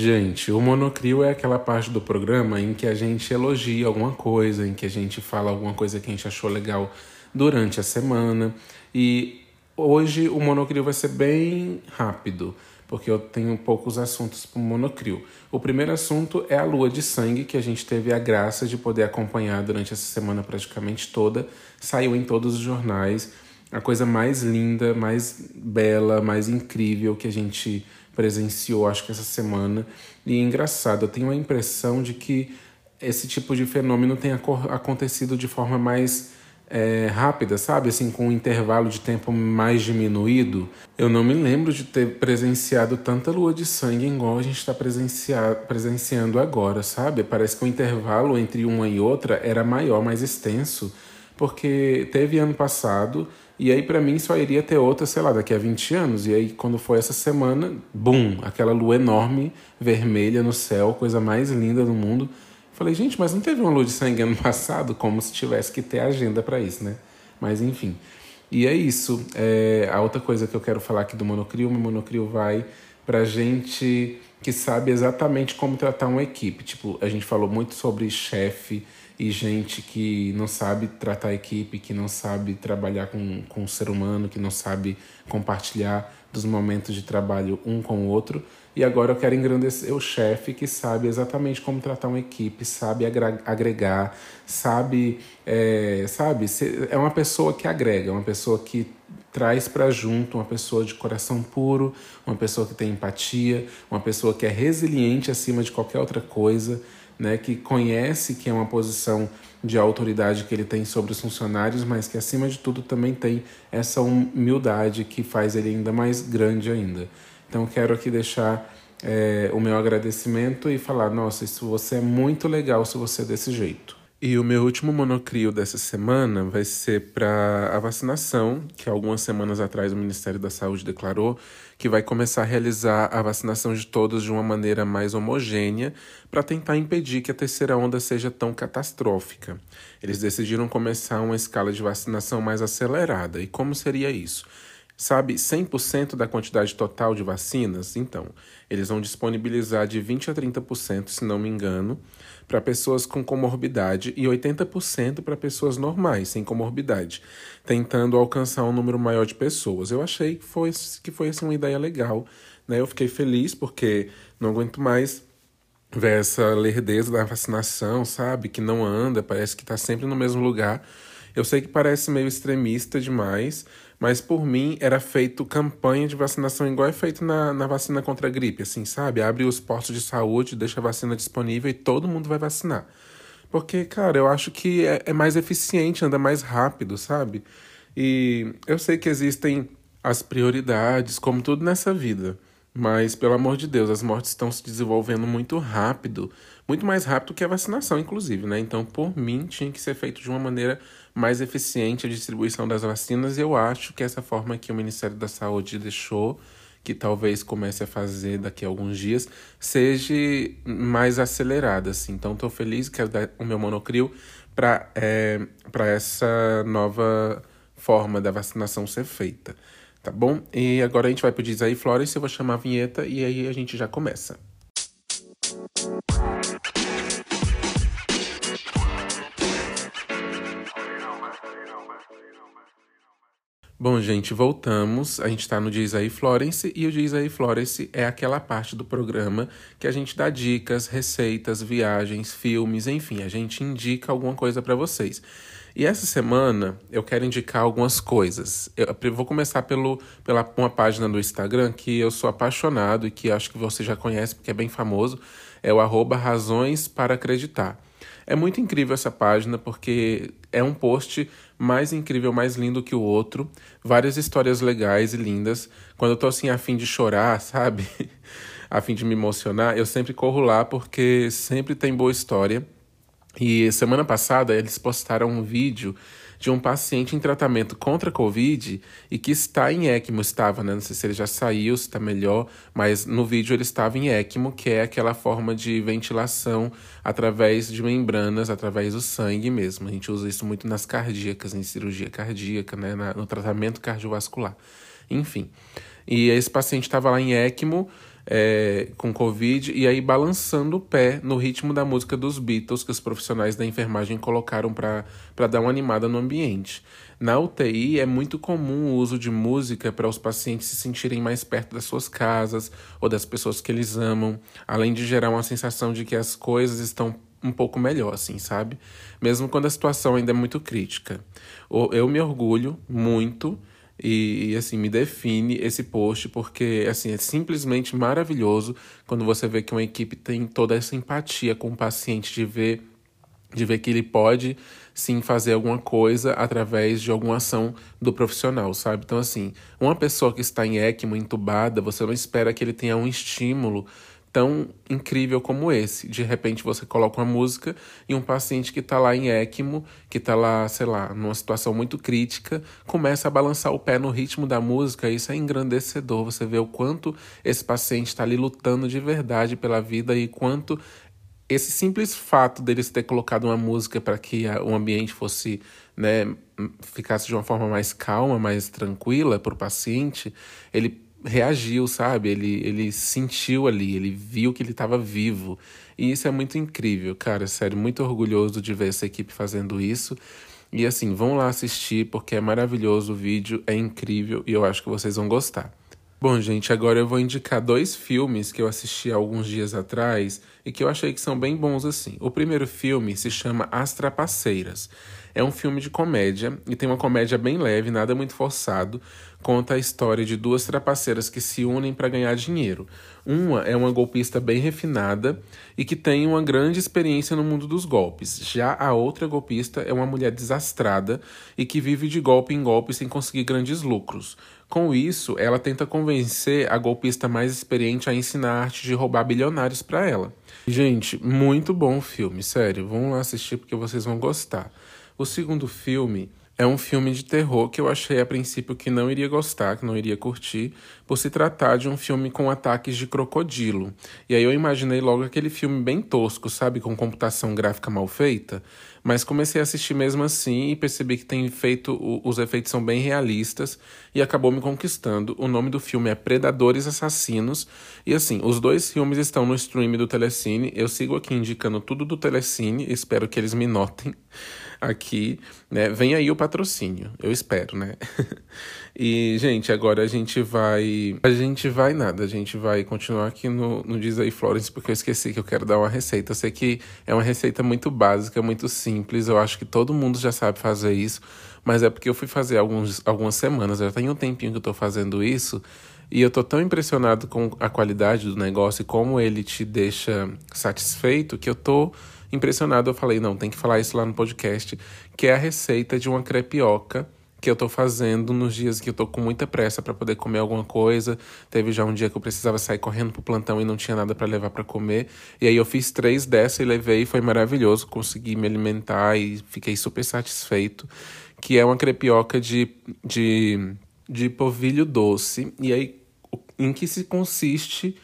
[SPEAKER 1] Gente, o monocrio é aquela parte do programa em que a gente elogia alguma coisa, em que a gente fala alguma coisa que a gente achou legal durante a semana. E Hoje o monocrio vai ser bem rápido, porque eu tenho poucos assuntos para o monocrio. O primeiro assunto é a lua de sangue, que a gente teve a graça de poder acompanhar durante essa semana praticamente toda. Saiu em todos os jornais. A coisa mais linda, mais bela, mais incrível que a gente presenciou, acho que essa semana. E é engraçado, eu tenho a impressão de que esse tipo de fenômeno tem acontecido de forma mais é, rápida, sabe? Assim, com um intervalo de tempo mais diminuído. Eu não me lembro de ter presenciado tanta lua de sangue igual a gente está presenciando agora, sabe? Parece que o intervalo entre uma e outra era maior, mais extenso, porque teve ano passado. E aí, para mim, só iria ter outra, sei lá, daqui a 20 anos. E aí, quando foi essa semana, bum, aquela lua enorme, vermelha no céu, coisa mais linda do mundo. Falei, gente, mas não teve uma lua de sangue ano <laughs> passado? Como se tivesse que ter agenda para isso, né? Mas enfim. E é isso. É, a outra coisa que eu quero falar aqui do monocrio, o monocrio vai pra gente que sabe exatamente como tratar uma equipe. Tipo, a gente falou muito sobre chefe e gente que não sabe tratar a equipe, que não sabe trabalhar com, com o ser humano, que não sabe compartilhar dos momentos de trabalho um com o outro. E agora eu quero engrandecer o chefe que sabe exatamente como tratar uma equipe, sabe agregar, sabe, é, sabe, é uma pessoa que agrega, uma pessoa que traz para junto, uma pessoa de coração puro, uma pessoa que tem empatia, uma pessoa que é resiliente acima de qualquer outra coisa, né, que conhece que é uma posição de autoridade que ele tem sobre os funcionários, mas que acima de tudo também tem essa humildade que faz ele ainda mais grande ainda. Então quero aqui deixar é, o meu agradecimento e falar, nossa, isso você é muito legal se você é desse jeito. E o meu último monocrio dessa semana vai ser para a vacinação, que algumas semanas atrás o Ministério da Saúde declarou que vai começar a realizar a vacinação de todos de uma maneira mais homogênea para tentar impedir que a terceira onda seja tão catastrófica. Eles decidiram começar uma escala de vacinação mais acelerada. E como seria isso? Sabe 100% da quantidade total de vacinas? Então, eles vão disponibilizar de 20 a 30%, se não me engano, para pessoas com comorbidade e 80% para pessoas normais, sem comorbidade, tentando alcançar um número maior de pessoas. Eu achei que foi, que foi assim, uma ideia legal. Né? Eu fiquei feliz porque não aguento mais ver essa lerdeza da vacinação, sabe? Que não anda, parece que está sempre no mesmo lugar. Eu sei que parece meio extremista demais, mas por mim era feito campanha de vacinação igual é feito na, na vacina contra a gripe, assim, sabe? Abre os postos de saúde, deixa a vacina disponível e todo mundo vai vacinar. Porque, cara, eu acho que é, é mais eficiente, anda mais rápido, sabe? E eu sei que existem as prioridades, como tudo nessa vida. Mas, pelo amor de Deus, as mortes estão se desenvolvendo muito rápido, muito mais rápido que a vacinação, inclusive, né? Então, por mim, tinha que ser feito de uma maneira mais eficiente a distribuição das vacinas. E eu acho que essa forma que o Ministério da Saúde deixou, que talvez comece a fazer daqui a alguns dias, seja mais acelerada. Assim. Então, estou feliz, dar o meu monocrio para é, essa nova forma da vacinação ser feita. Tá bom? E agora a gente vai pedir Isaí Flores, eu vou chamar a vinheta e aí a gente já começa. Bom, gente, voltamos. A gente está no Diz aí Florence e o Diz aí Florence é aquela parte do programa que a gente dá dicas, receitas, viagens, filmes, enfim, a gente indica alguma coisa para vocês. E essa semana eu quero indicar algumas coisas. Eu vou começar pelo, pela uma página do Instagram que eu sou apaixonado e que acho que você já conhece porque é bem famoso. É o arroba Razões para Acreditar. É muito incrível essa página porque é um post mais incrível, mais lindo que o outro. Várias histórias legais e lindas. Quando eu tô assim a fim de chorar, <laughs> sabe? a fim de me emocionar, eu sempre corro lá porque sempre tem boa história. E semana passada eles postaram um vídeo de um paciente em tratamento contra a Covid e que está em ECMO, estava, né? Não sei se ele já saiu, se está melhor, mas no vídeo ele estava em ECMO, que é aquela forma de ventilação através de membranas, através do sangue mesmo. A gente usa isso muito nas cardíacas, em cirurgia cardíaca, né? no tratamento cardiovascular. Enfim. E esse paciente estava lá em ECMO é, com Covid e aí balançando o pé no ritmo da música dos Beatles que os profissionais da enfermagem colocaram para dar uma animada no ambiente. Na UTI é muito comum o uso de música para os pacientes se sentirem mais perto das suas casas ou das pessoas que eles amam, além de gerar uma sensação de que as coisas estão um pouco melhor, assim, sabe? Mesmo quando a situação ainda é muito crítica. Eu me orgulho muito e, assim, me define esse post porque assim, é simplesmente maravilhoso quando você vê que uma equipe tem toda essa empatia com o paciente de ver de ver que ele pode sim fazer alguma coisa através de alguma ação do profissional, sabe? Então assim, uma pessoa que está em ECMO entubada, você não espera que ele tenha um estímulo tão incrível como esse. De repente você coloca uma música e um paciente que está lá em ECMO, que está lá, sei lá, numa situação muito crítica, começa a balançar o pé no ritmo da música. Isso é engrandecedor. Você vê o quanto esse paciente está ali lutando de verdade pela vida e quanto esse simples fato deles ter colocado uma música para que o ambiente fosse, né, ficasse de uma forma mais calma, mais tranquila para o paciente, ele reagiu, sabe? Ele, ele sentiu ali, ele viu que ele estava vivo. E isso é muito incrível, cara. Sério, muito orgulhoso de ver essa equipe fazendo isso. E assim, vão lá assistir porque é maravilhoso o vídeo, é incrível e eu acho que vocês vão gostar. Bom, gente, agora eu vou indicar dois filmes que eu assisti alguns dias atrás e que eu achei que são bem bons assim. O primeiro filme se chama As Trapaceiras. É um filme de comédia e tem uma comédia bem leve, nada muito forçado. Conta a história de duas trapaceiras que se unem para ganhar dinheiro. Uma é uma golpista bem refinada e que tem uma grande experiência no mundo dos golpes. Já a outra golpista é uma mulher desastrada e que vive de golpe em golpe sem conseguir grandes lucros. Com isso, ela tenta convencer a golpista mais experiente a ensinar a arte de roubar bilionários para ela. Gente, muito bom filme, sério. Vão lá assistir porque vocês vão gostar. O segundo filme é um filme de terror que eu achei a princípio que não iria gostar, que não iria curtir, por se tratar de um filme com ataques de crocodilo. E aí eu imaginei logo aquele filme bem tosco, sabe, com computação gráfica mal feita. Mas comecei a assistir mesmo assim e percebi que tem feito. Os efeitos são bem realistas e acabou me conquistando. O nome do filme é Predadores Assassinos. E assim, os dois filmes estão no stream do Telecine. Eu sigo aqui indicando tudo do Telecine, espero que eles me notem aqui, né? Vem aí o patrocínio, eu espero, né? <laughs> e, gente, agora a gente vai. A gente vai nada, a gente vai continuar aqui no, no Diz aí Florence, porque eu esqueci que eu quero dar uma receita. Eu sei que é uma receita muito básica, muito simples, eu acho que todo mundo já sabe fazer isso, mas é porque eu fui fazer alguns, algumas semanas, já tem um tempinho que eu tô fazendo isso. E eu tô tão impressionado com a qualidade do negócio e como ele te deixa satisfeito que eu tô impressionado, eu falei, não, tem que falar isso lá no podcast, que é a receita de uma crepioca que eu tô fazendo nos dias que eu tô com muita pressa para poder comer alguma coisa. Teve já um dia que eu precisava sair correndo pro plantão e não tinha nada para levar para comer. E aí eu fiz três dessa e levei, foi maravilhoso, consegui me alimentar e fiquei super satisfeito. Que é uma crepioca de, de, de polvilho doce. E aí, em que se consiste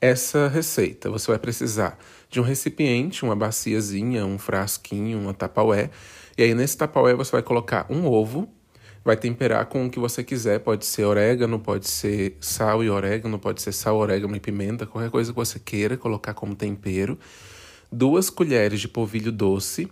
[SPEAKER 1] essa receita? Você vai precisar de um recipiente, uma baciazinha, um frasquinho, uma tapaué. E aí nesse tapaué você vai colocar um ovo, vai temperar com o que você quiser, pode ser orégano, pode ser sal e orégano, pode ser sal, orégano e pimenta, qualquer coisa que você queira colocar como tempero. Duas colheres de polvilho doce,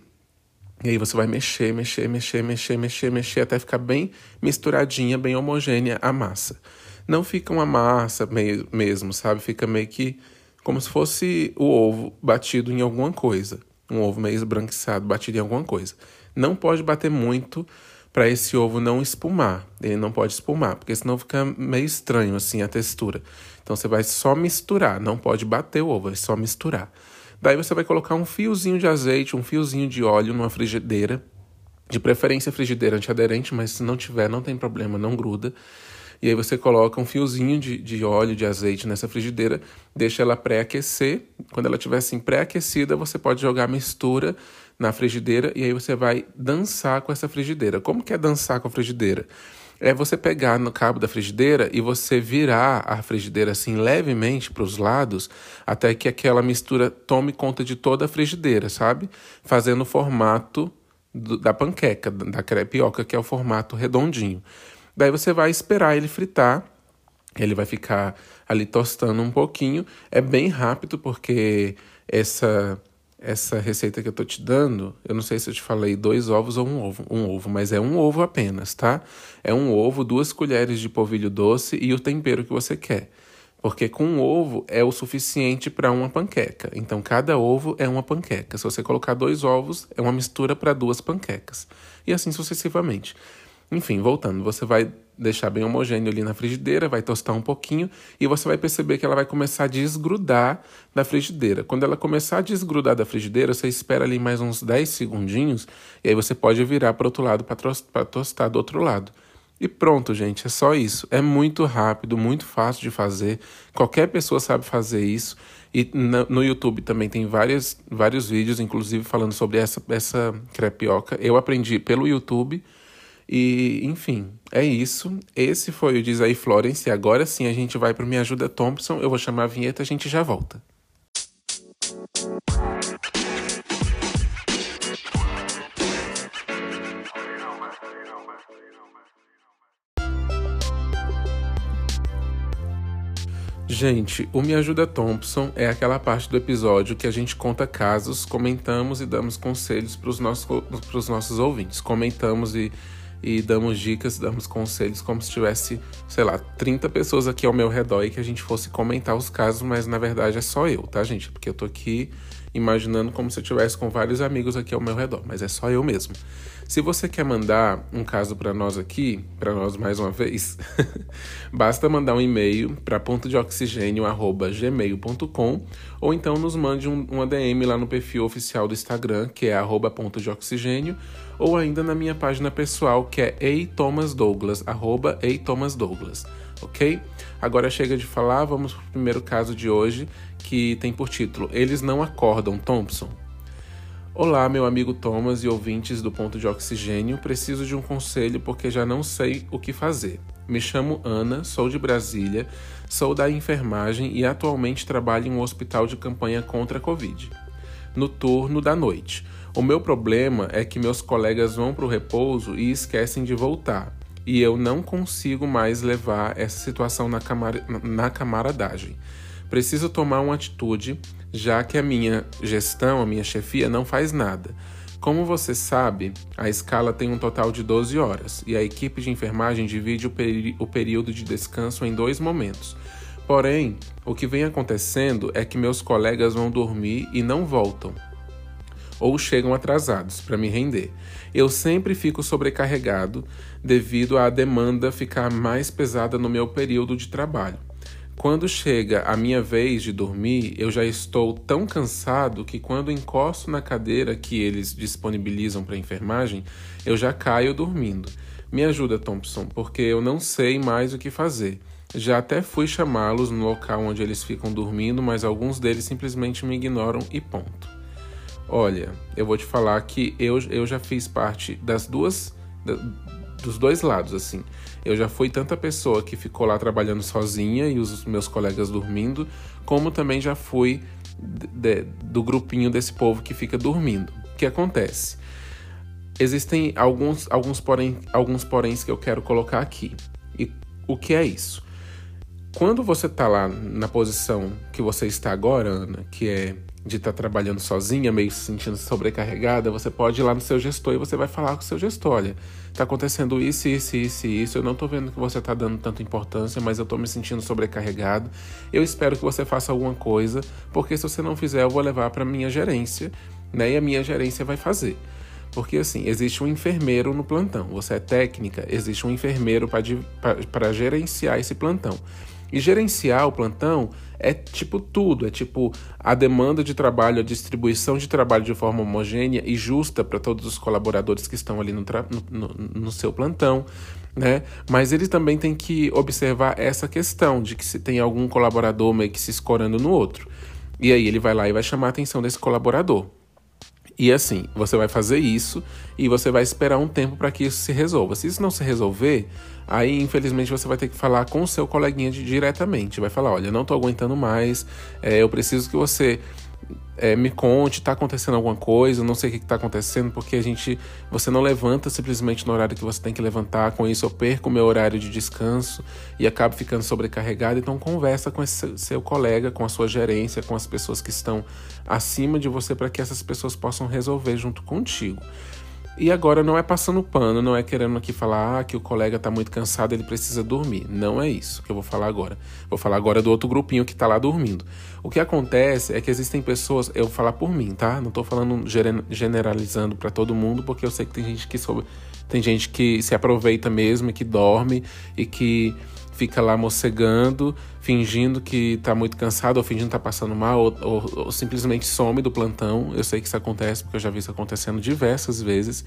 [SPEAKER 1] e aí você vai mexer, mexer, mexer, mexer, mexer, mexer até ficar bem misturadinha, bem homogênea a massa. Não fica uma massa meio, mesmo, sabe? Fica meio que como se fosse o ovo batido em alguma coisa. Um ovo meio esbranquiçado, batido em alguma coisa. Não pode bater muito para esse ovo não espumar. Ele não pode espumar, porque senão fica meio estranho assim a textura. Então você vai só misturar, não pode bater o ovo, é só misturar. Daí você vai colocar um fiozinho de azeite, um fiozinho de óleo numa frigideira, de preferência frigideira antiaderente, mas se não tiver, não tem problema, não gruda. E aí você coloca um fiozinho de, de óleo, de azeite nessa frigideira, deixa ela pré-aquecer. Quando ela estiver assim pré-aquecida, você pode jogar a mistura na frigideira e aí você vai dançar com essa frigideira. Como que é dançar com a frigideira? É você pegar no cabo da frigideira e você virar a frigideira assim levemente para os lados até que aquela mistura tome conta de toda a frigideira, sabe? Fazendo o formato do, da panqueca, da crepioca, que é o formato redondinho. Daí você vai esperar ele fritar. Ele vai ficar ali tostando um pouquinho. É bem rápido porque essa essa receita que eu tô te dando, eu não sei se eu te falei dois ovos ou um ovo, um ovo, mas é um ovo apenas, tá? É um ovo, duas colheres de polvilho doce e o tempero que você quer. Porque com um ovo é o suficiente para uma panqueca. Então cada ovo é uma panqueca. Se você colocar dois ovos, é uma mistura para duas panquecas. E assim sucessivamente. Enfim, voltando, você vai deixar bem homogêneo ali na frigideira, vai tostar um pouquinho e você vai perceber que ela vai começar a desgrudar da frigideira. Quando ela começar a desgrudar da frigideira, você espera ali mais uns 10 segundinhos e aí você pode virar para outro lado para tostar do outro lado. E pronto, gente, é só isso. É muito rápido, muito fácil de fazer. Qualquer pessoa sabe fazer isso. E no YouTube também tem várias, vários vídeos, inclusive falando sobre essa, essa crepioca. Eu aprendi pelo YouTube e, enfim, é isso. Esse foi o Diz aí Florence. Agora sim a gente vai para Me Ajuda Thompson. Eu vou chamar a vinheta a gente já volta. Gente, o Me Ajuda Thompson é aquela parte do episódio que a gente conta casos, comentamos e damos conselhos para os nossos, nossos ouvintes. Comentamos e e damos dicas, damos conselhos como se tivesse, sei lá, 30 pessoas aqui ao meu redor e que a gente fosse comentar os casos, mas na verdade é só eu, tá, gente? Porque eu tô aqui imaginando como se eu tivesse com vários amigos aqui ao meu redor, mas é só eu mesmo. Se você quer mandar um caso para nós aqui, para nós mais uma vez, <laughs> basta mandar um e-mail para pontodeoxigênio@gmail.com ou então nos mande um, uma DM lá no perfil oficial do Instagram, que é arroba ponto de oxigênio, ou ainda na minha página pessoal, que é eithomasdouglas, arroba eithomasdouglas, ok? Agora chega de falar, vamos para o primeiro caso de hoje, que tem por título Eles Não Acordam, Thompson. Olá, meu amigo Thomas e ouvintes do Ponto de Oxigênio. Preciso de um conselho porque já não sei o que fazer. Me chamo Ana, sou de Brasília, sou da enfermagem e atualmente trabalho em um hospital de campanha contra a Covid. No turno da noite. O meu problema é que meus colegas vão para o repouso e esquecem de voltar, e eu não consigo mais levar essa situação na, camar na camaradagem. Preciso tomar uma atitude já que a minha gestão, a minha chefia, não faz nada. Como você sabe, a escala tem um total de 12 horas e a equipe de enfermagem divide o, o período de descanso em dois momentos. Porém, o que vem acontecendo é que meus colegas vão dormir e não voltam, ou chegam atrasados para me render. Eu sempre fico sobrecarregado devido à demanda ficar mais pesada no meu período de trabalho. Quando chega a minha vez de dormir, eu já estou tão cansado que quando encosto na cadeira que eles disponibilizam para enfermagem, eu já caio dormindo. Me ajuda, Thompson, porque eu não sei mais o que fazer. Já até fui chamá-los no local onde eles ficam dormindo, mas alguns deles simplesmente me ignoram e ponto. Olha, eu vou te falar que eu, eu já fiz parte das duas. dos dois lados, assim. Eu já fui tanta pessoa que ficou lá trabalhando sozinha e os meus colegas dormindo, como também já fui de, do grupinho desse povo que fica dormindo. O que acontece? Existem alguns, alguns, porém, alguns poréns que eu quero colocar aqui. E o que é isso? Quando você está lá na posição que você está agora, Ana, que é de estar tá trabalhando sozinha, meio se sentindo sobrecarregada, você pode ir lá no seu gestor e você vai falar com o seu gestor, olha, tá acontecendo isso, isso, isso, isso, eu não tô vendo que você tá dando tanta importância, mas eu tô me sentindo sobrecarregado. Eu espero que você faça alguma coisa, porque se você não fizer, eu vou levar para minha gerência, né? E a minha gerência vai fazer. Porque assim, existe um enfermeiro no plantão. Você é técnica, existe um enfermeiro para gerenciar esse plantão. E gerenciar o plantão é tipo tudo, é tipo a demanda de trabalho, a distribuição de trabalho de forma homogênea e justa para todos os colaboradores que estão ali no, no, no, seu plantão, né? Mas ele também tem que observar essa questão de que se tem algum colaborador meio que se escorando no outro. E aí ele vai lá e vai chamar a atenção desse colaborador. E assim, você vai fazer isso e você vai esperar um tempo para que isso se resolva. Se isso não se resolver, aí infelizmente você vai ter que falar com o seu coleguinha de, diretamente. Vai falar: olha, não estou aguentando mais, é, eu preciso que você é, me conte, está acontecendo alguma coisa, não sei o que está acontecendo, porque a gente, você não levanta simplesmente no horário que você tem que levantar, com isso eu perco meu horário de descanso e acabo ficando sobrecarregado, então conversa com esse seu colega, com a sua gerência, com as pessoas que estão acima de você para que essas pessoas possam resolver junto contigo. E agora não é passando pano, não é querendo aqui falar ah, que o colega está muito cansado, ele precisa dormir. Não é isso que eu vou falar agora. Vou falar agora do outro grupinho que está lá dormindo. O que acontece é que existem pessoas, eu vou falar por mim, tá? Não estou falando generalizando para todo mundo, porque eu sei que tem gente que tem gente que se aproveita mesmo e que dorme e que fica lá mocegando, fingindo que tá muito cansado, ou fingindo que tá passando mal, ou, ou, ou, simplesmente some do plantão. Eu sei que isso acontece, porque eu já vi isso acontecendo diversas vezes,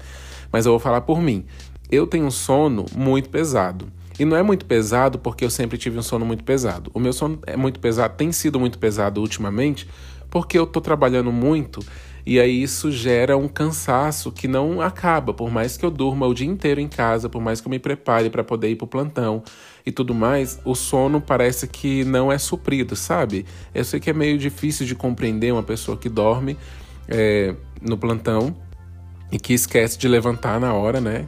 [SPEAKER 1] mas eu vou falar por mim. Eu tenho um sono muito pesado. E não é muito pesado porque eu sempre tive um sono muito pesado. O meu sono é muito pesado, tem sido muito pesado ultimamente, porque eu tô trabalhando muito e aí isso gera um cansaço que não acaba, por mais que eu durma o dia inteiro em casa, por mais que eu me prepare para poder ir pro plantão e tudo mais, o sono parece que não é suprido, sabe? Eu sei que é meio difícil de compreender uma pessoa que dorme é, no plantão e que esquece de levantar na hora, né?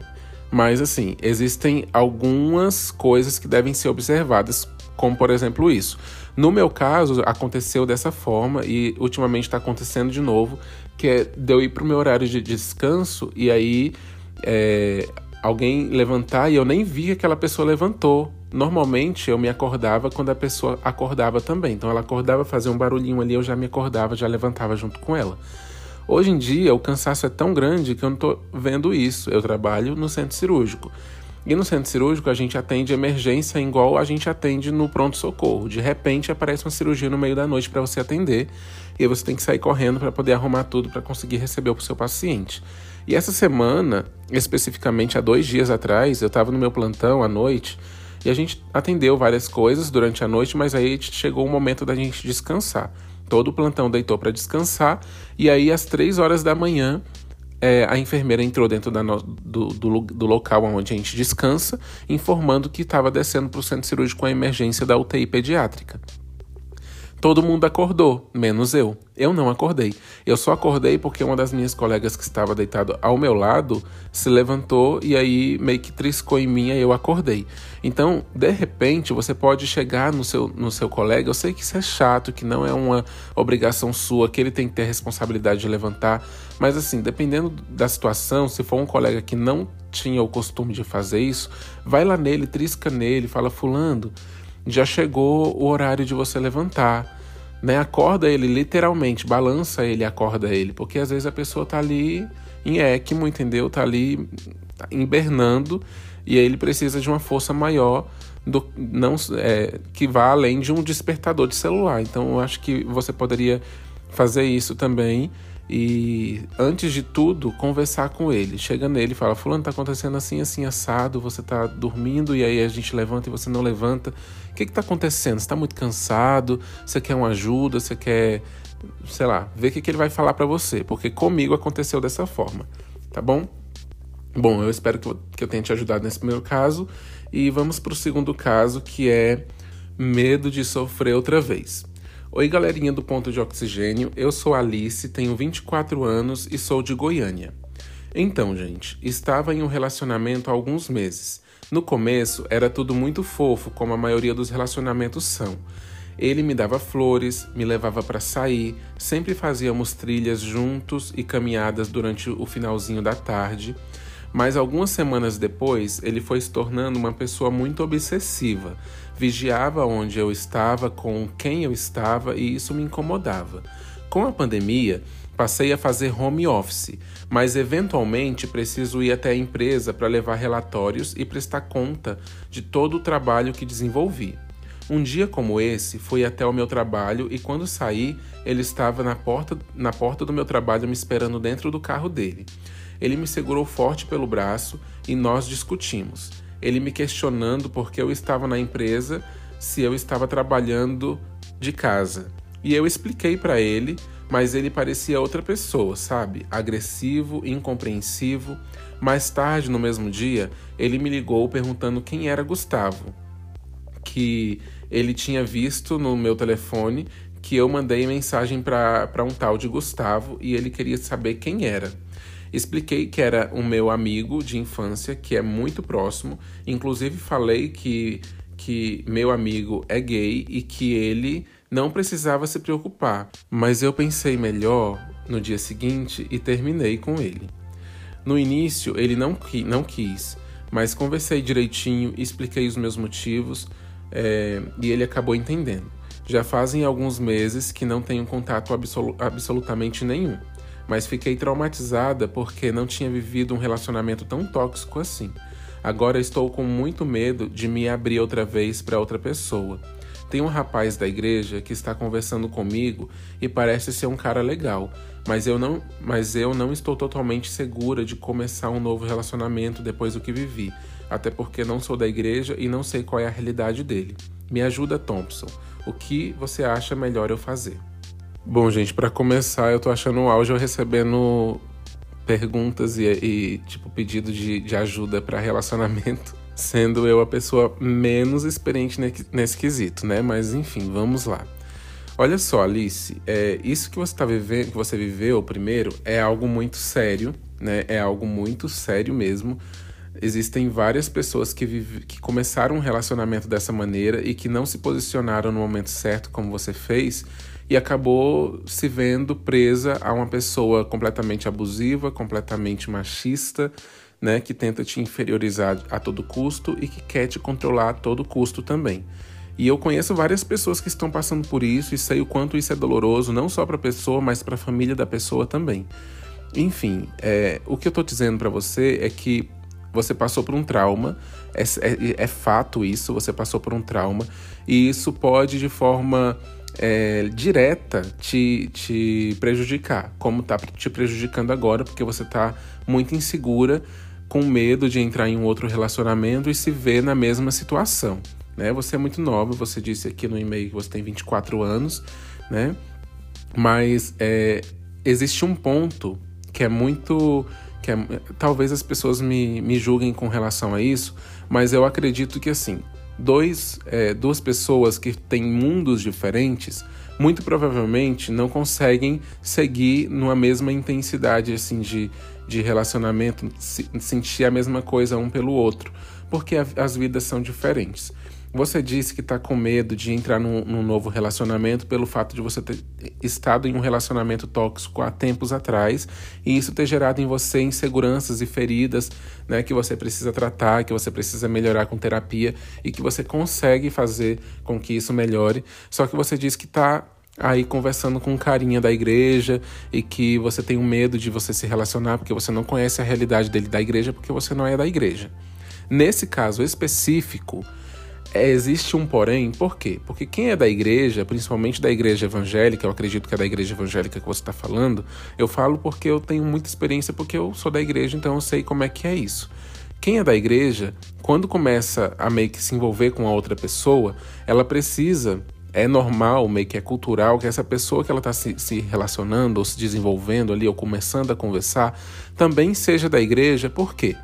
[SPEAKER 1] Mas assim, existem algumas coisas que devem ser observadas, como por exemplo isso. No meu caso, aconteceu dessa forma e ultimamente está acontecendo de novo, que é de eu ir pro meu horário de descanso e aí é, alguém levantar e eu nem vi que aquela pessoa levantou. Normalmente eu me acordava quando a pessoa acordava também. Então ela acordava, fazia um barulhinho ali, eu já me acordava, já levantava junto com ela. Hoje em dia o cansaço é tão grande que eu não estou vendo isso. Eu trabalho no centro cirúrgico. E no centro cirúrgico a gente atende emergência igual a gente atende no pronto-socorro. De repente aparece uma cirurgia no meio da noite para você atender e aí você tem que sair correndo para poder arrumar tudo para conseguir receber o seu paciente. E essa semana, especificamente há dois dias atrás, eu estava no meu plantão à noite e a gente atendeu várias coisas durante a noite, mas aí chegou o momento da gente descansar. Todo o plantão deitou para descansar e aí às três horas da manhã é, a enfermeira entrou dentro no, do, do, do, local onde a gente descansa, informando que estava descendo para o centro cirúrgico com a emergência da UTI pediátrica. Todo mundo acordou, menos eu. Eu não acordei. Eu só acordei porque uma das minhas colegas que estava deitado ao meu lado se levantou e aí meio que triscou em mim e eu acordei. Então, de repente, você pode chegar no seu, no seu colega. Eu sei que isso é chato, que não é uma obrigação sua, que ele tem que ter a responsabilidade de levantar. Mas assim, dependendo da situação, se for um colega que não tinha o costume de fazer isso, vai lá nele, trisca nele, fala, fulano já chegou o horário de você levantar. Né? Acorda ele literalmente, balança ele, acorda ele, porque às vezes a pessoa tá ali em ECMO, entendeu? Tá ali hibernando e aí ele precisa de uma força maior do, não, é, que vá além de um despertador de celular. Então eu acho que você poderia fazer isso também e antes de tudo conversar com ele. Chega nele e fala: Fulano, tá acontecendo assim, assim, assado. Você tá dormindo e aí a gente levanta e você não levanta. O que que tá acontecendo? Você tá muito cansado? Você quer uma ajuda? Você quer, sei lá, ver o que, que ele vai falar para você? Porque comigo aconteceu dessa forma, tá bom? Bom, eu espero que eu, que eu tenha te ajudado nesse primeiro caso. E vamos para o segundo caso, que é medo de sofrer outra vez. Oi, galerinha do Ponto de Oxigênio. Eu sou Alice, tenho 24 anos e sou de Goiânia. Então, gente, estava em um relacionamento há alguns meses. No começo era tudo muito fofo, como a maioria dos relacionamentos são. Ele me dava flores, me levava para sair, sempre fazíamos trilhas juntos e caminhadas durante o finalzinho da tarde. Mas algumas semanas depois, ele foi se tornando uma pessoa muito obsessiva. Vigiava onde eu estava, com quem eu estava, e isso me incomodava. Com a pandemia, passei a fazer home office, mas eventualmente preciso ir até a empresa para levar relatórios e prestar conta de todo o trabalho que desenvolvi. Um dia como esse, fui até o meu trabalho e quando saí, ele estava na porta, na porta do meu trabalho me esperando dentro do carro dele. Ele me segurou forte pelo braço e nós discutimos. Ele me questionando porque eu estava na empresa, se eu estava trabalhando de casa. E eu expliquei para ele, mas ele parecia outra pessoa, sabe? Agressivo, incompreensivo. Mais tarde, no mesmo dia, ele me ligou perguntando quem era Gustavo, que ele tinha visto no meu telefone que eu mandei mensagem para um tal de Gustavo e ele queria saber quem era. Expliquei que era o meu amigo de infância, que é muito próximo. Inclusive falei que, que meu amigo é gay e que ele não precisava se preocupar. Mas eu pensei melhor no dia seguinte e terminei com ele. No início ele não, qui não quis, mas conversei direitinho, expliquei os meus motivos é, e ele acabou entendendo. Já fazem alguns meses que não tenho contato absolu absolutamente nenhum mas fiquei traumatizada porque não tinha vivido um relacionamento tão tóxico assim. Agora estou com muito medo de me abrir outra vez para outra pessoa. Tem um rapaz da igreja que está conversando comigo e parece ser um cara legal, mas eu não, mas eu não estou totalmente segura de começar um novo relacionamento depois do que vivi, até porque não sou da igreja e não sei qual é a realidade dele. Me ajuda, Thompson. O que você acha melhor eu fazer? Bom, gente, para começar, eu tô achando o auge eu recebendo perguntas e, e tipo, pedido de, de ajuda para relacionamento, sendo eu a pessoa menos experiente nesse quesito, né? Mas enfim, vamos lá. Olha só, Alice, é, isso que você tá vivendo, que você viveu primeiro, é algo muito sério, né? É algo muito sério mesmo. Existem várias pessoas que, vive, que começaram um relacionamento dessa maneira e que não se posicionaram no momento certo como você fez e acabou se vendo presa a uma pessoa completamente abusiva, completamente machista, né, que tenta te inferiorizar a todo custo e que quer te controlar a todo custo também. E eu conheço várias pessoas que estão passando por isso e sei o quanto isso é doloroso, não só para a pessoa, mas para a família da pessoa também. Enfim, é, o que eu estou dizendo para você é que você passou por um trauma, é, é, é, fato isso, você passou por um trauma, e isso pode de forma é, direta te, te prejudicar, como está te prejudicando agora, porque você está muito insegura, com medo de entrar em um outro relacionamento e se ver na mesma situação. Né? Você é muito nova, você disse aqui no e-mail que você tem 24 anos, né? Mas é, existe um ponto que é muito que é, talvez as pessoas me, me julguem com relação a isso, mas eu acredito que assim, dois, é, duas pessoas que têm mundos diferentes, muito provavelmente não conseguem seguir numa mesma intensidade assim de, de relacionamento, se, sentir a mesma coisa um pelo outro, porque as vidas são diferentes. Você disse que está com medo de entrar num, num, novo relacionamento pelo fato de você ter estado em um relacionamento tóxico há tempos atrás e isso ter gerado em você inseguranças e feridas né, que você precisa tratar, que você precisa melhorar com terapia e que você consegue fazer com que isso melhore. Só que você disse que está aí conversando com um carinha da igreja e que você tem um medo de você se relacionar porque você não conhece a realidade dele da igreja porque você não é da igreja. Nesse caso específico, é, existe um porém, por quê? Porque quem é da igreja, principalmente da igreja evangélica, eu acredito que é da igreja evangélica que você está falando, eu falo porque eu tenho muita experiência, porque eu sou da igreja, então eu sei como é que é isso. Quem é da igreja, quando começa a meio que se envolver com a outra pessoa, ela precisa, é normal, meio que é cultural, que essa pessoa que ela está se, se relacionando ou se desenvolvendo ali, ou começando a conversar, também seja da igreja, por quê?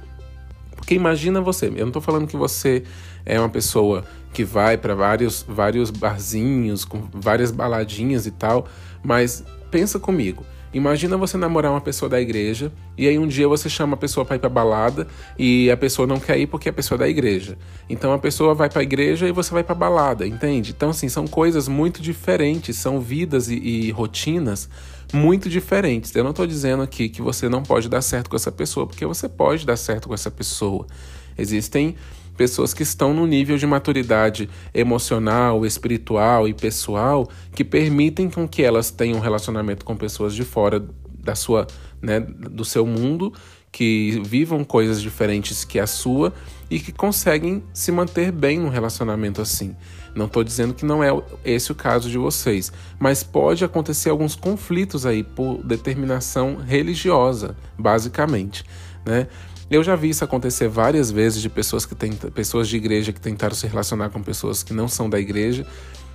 [SPEAKER 1] Porque imagina você, eu não estou falando que você é uma pessoa que vai para vários, vários barzinhos, com várias baladinhas e tal, mas pensa comigo. Imagina você namorar uma pessoa da igreja e aí um dia você chama a pessoa para ir para balada e a pessoa não quer ir porque a pessoa é da igreja. Então a pessoa vai para a igreja e você vai para balada, entende? Então assim, são coisas muito diferentes, são vidas e, e rotinas muito diferentes. Eu não estou dizendo aqui que você não pode dar certo com essa pessoa, porque você pode dar certo com essa pessoa. Existem pessoas que estão no nível de maturidade emocional, espiritual e pessoal que permitem com que elas tenham um relacionamento com pessoas de fora da sua, né, do seu mundo, que vivam coisas diferentes que a sua e que conseguem se manter bem num relacionamento assim. Não estou dizendo que não é esse o caso de vocês, mas pode acontecer alguns conflitos aí por determinação religiosa, basicamente, né? Eu já vi isso acontecer várias vezes de pessoas que tem, pessoas de igreja que tentaram se relacionar com pessoas que não são da igreja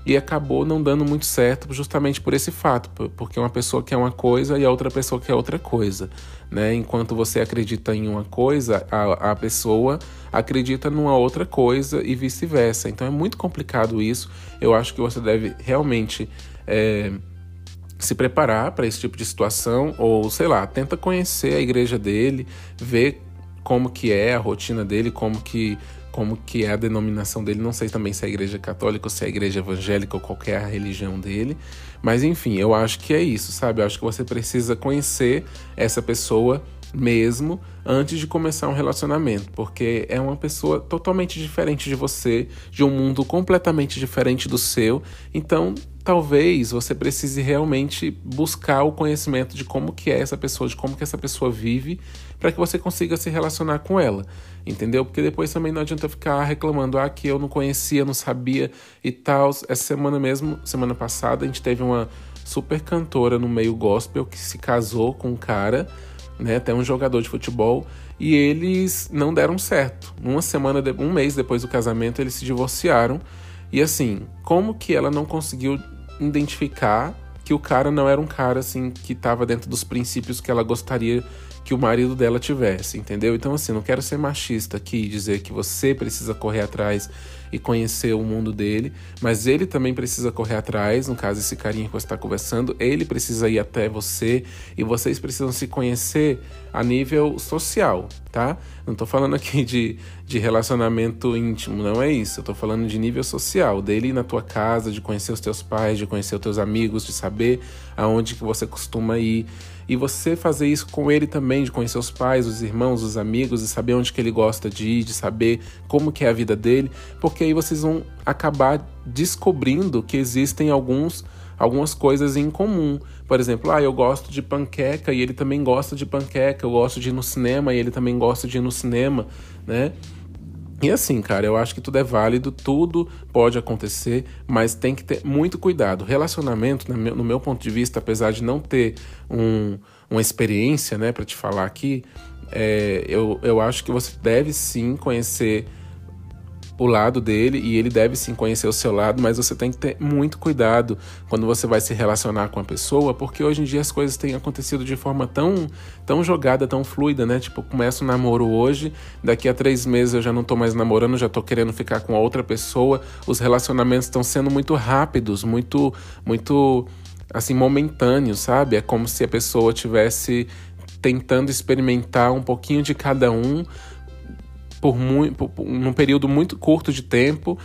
[SPEAKER 1] e acabou não dando muito certo justamente por esse fato, porque uma pessoa quer uma coisa e a outra pessoa quer outra coisa, né? Enquanto você acredita em uma coisa, a, a pessoa acredita numa outra coisa e vice-versa. Então é muito complicado isso. Eu acho que você deve realmente é, se preparar para esse tipo de situação ou sei lá, tenta conhecer a igreja dele, ver como que é a rotina dele, como que como que é a denominação dele, não sei também se é a igreja católica ou se é a igreja evangélica ou qualquer religião dele, mas enfim, eu acho que é isso, sabe? Eu acho que você precisa conhecer essa pessoa mesmo antes de começar um relacionamento, porque é uma pessoa totalmente diferente de você, de um mundo completamente diferente do seu. Então, talvez você precise realmente buscar o conhecimento de como que é essa pessoa, de como que essa pessoa vive, para que você consiga se relacionar com ela, entendeu? Porque depois também não adianta ficar reclamando, ah, que eu não conhecia, não sabia e tal. Essa semana mesmo, semana passada, a gente teve uma super cantora no meio gospel que se casou com um cara né, até um jogador de futebol, e eles não deram certo. Uma semana, um mês depois do casamento, eles se divorciaram. E assim, como que ela não conseguiu identificar que o cara não era um cara assim que estava dentro dos princípios que ela gostaria que o marido dela tivesse, entendeu? Então, assim, não quero ser machista aqui e dizer que você precisa correr atrás e conhecer o mundo dele, mas ele também precisa correr atrás, no caso, esse carinha que você está conversando, ele precisa ir até você e vocês precisam se conhecer a nível social, tá? Não tô falando aqui de, de relacionamento íntimo, não é isso. Eu tô falando de nível social, dele ir na tua casa, de conhecer os teus pais, de conhecer os teus amigos, de saber aonde que você costuma ir e você fazer isso com ele também, de conhecer os pais, os irmãos, os amigos, e saber onde que ele gosta de ir, de saber como que é a vida dele, porque aí vocês vão acabar descobrindo que existem alguns algumas coisas em comum. Por exemplo, ah, eu gosto de panqueca e ele também gosta de panqueca, eu gosto de ir no cinema e ele também gosta de ir no cinema, né? E assim, cara, eu acho que tudo é válido, tudo pode acontecer, mas tem que ter muito cuidado. Relacionamento, no meu ponto de vista, apesar de não ter um, uma experiência, né, para te falar aqui, é, eu, eu acho que você deve sim conhecer o lado dele e ele deve sim conhecer o seu lado, mas você tem que ter muito cuidado quando você vai se relacionar com a pessoa, porque hoje em dia as coisas têm acontecido de forma tão, tão jogada, tão fluida, né? Tipo, começa o um namoro hoje, daqui a três meses eu já não tô mais namorando, já tô querendo ficar com outra pessoa. Os relacionamentos estão sendo muito rápidos, muito, muito assim, momentâneos, sabe? É como se a pessoa tivesse tentando experimentar um pouquinho de cada um por, muito, período muito curto de tempo.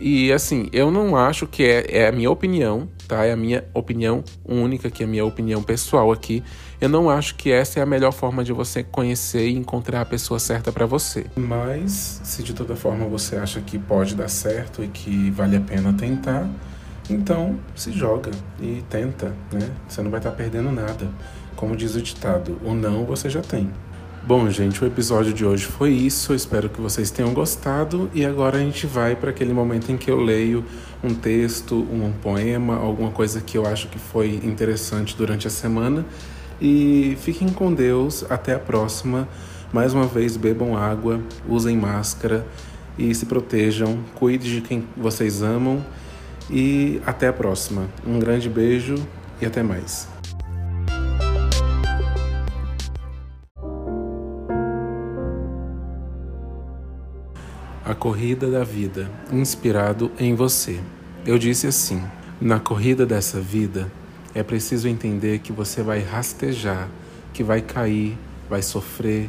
[SPEAKER 1] E assim, eu não acho que é, é a minha opinião, tá? É a minha opinião única, que é a minha opinião pessoal aqui. Eu não acho que essa é a melhor forma de você conhecer e encontrar a pessoa certa para você. Mas, se de toda forma você acha que pode dar certo e que vale a pena tentar, então se joga e tenta, né? Você não vai estar tá perdendo nada. Como diz o ditado, o não você já tem. Bom, gente, o episódio de hoje foi isso. Eu espero que vocês tenham gostado. E agora a gente vai para aquele momento em que eu leio um texto, um poema, alguma coisa que eu acho que foi interessante durante a semana. E fiquem com Deus. Até a próxima. Mais uma vez, bebam água, usem máscara e se protejam. Cuide de quem vocês amam. E até a próxima. Um grande beijo e até mais. A Corrida da Vida, inspirado em você. Eu disse assim: na corrida dessa vida, é preciso entender que você vai rastejar, que vai cair, vai sofrer,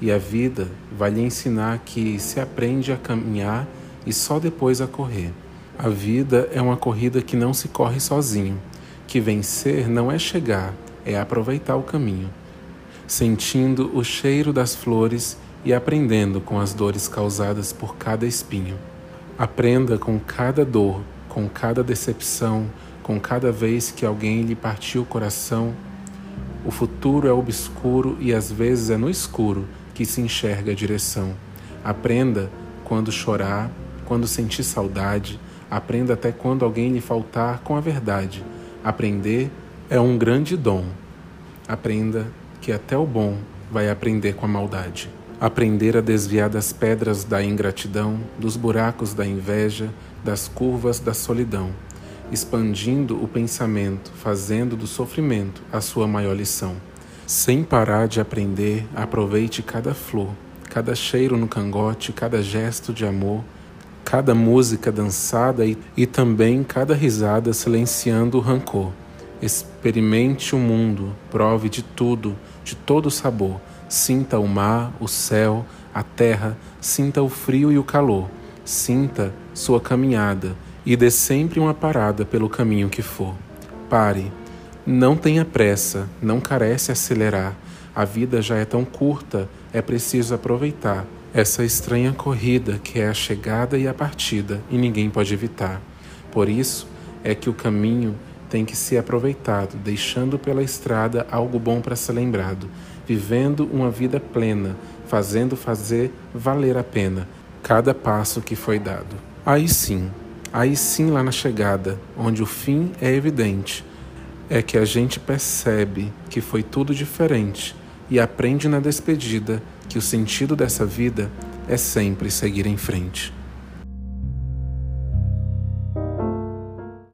[SPEAKER 1] e a vida vai lhe ensinar que se aprende a caminhar e só depois a correr. A vida é uma corrida que não se corre sozinho, que vencer não é chegar, é aproveitar o caminho. Sentindo o cheiro das flores e aprendendo com as dores causadas por cada espinho. Aprenda com cada dor, com cada decepção, com cada vez que alguém lhe partiu o coração. O futuro é obscuro e às vezes é no escuro que se enxerga a direção. Aprenda quando chorar, quando sentir saudade, aprenda até quando alguém lhe faltar com a verdade. Aprender é um grande dom. Aprenda que até o bom vai aprender com a maldade aprender a desviar das pedras da ingratidão, dos buracos da inveja, das curvas da solidão, expandindo o pensamento, fazendo do sofrimento a sua maior lição. Sem parar de aprender, aproveite cada flor, cada cheiro no cangote, cada gesto de amor, cada música dançada e, e também cada risada silenciando o rancor. Experimente o mundo, prove de tudo, de todo sabor Sinta o mar, o céu, a terra, sinta o frio e o calor, sinta sua caminhada e dê sempre uma parada pelo caminho que for. Pare, não tenha pressa, não carece acelerar. A vida já é tão curta, é preciso aproveitar essa estranha corrida que é a chegada e a partida e ninguém pode evitar. Por isso é que o caminho tem que ser aproveitado, deixando pela estrada algo bom para ser lembrado vivendo uma vida plena, fazendo fazer valer a pena cada passo que foi dado. Aí sim, aí sim lá na chegada, onde o fim é evidente, é que a gente percebe que foi tudo diferente e aprende na despedida que o sentido dessa vida é sempre seguir em frente.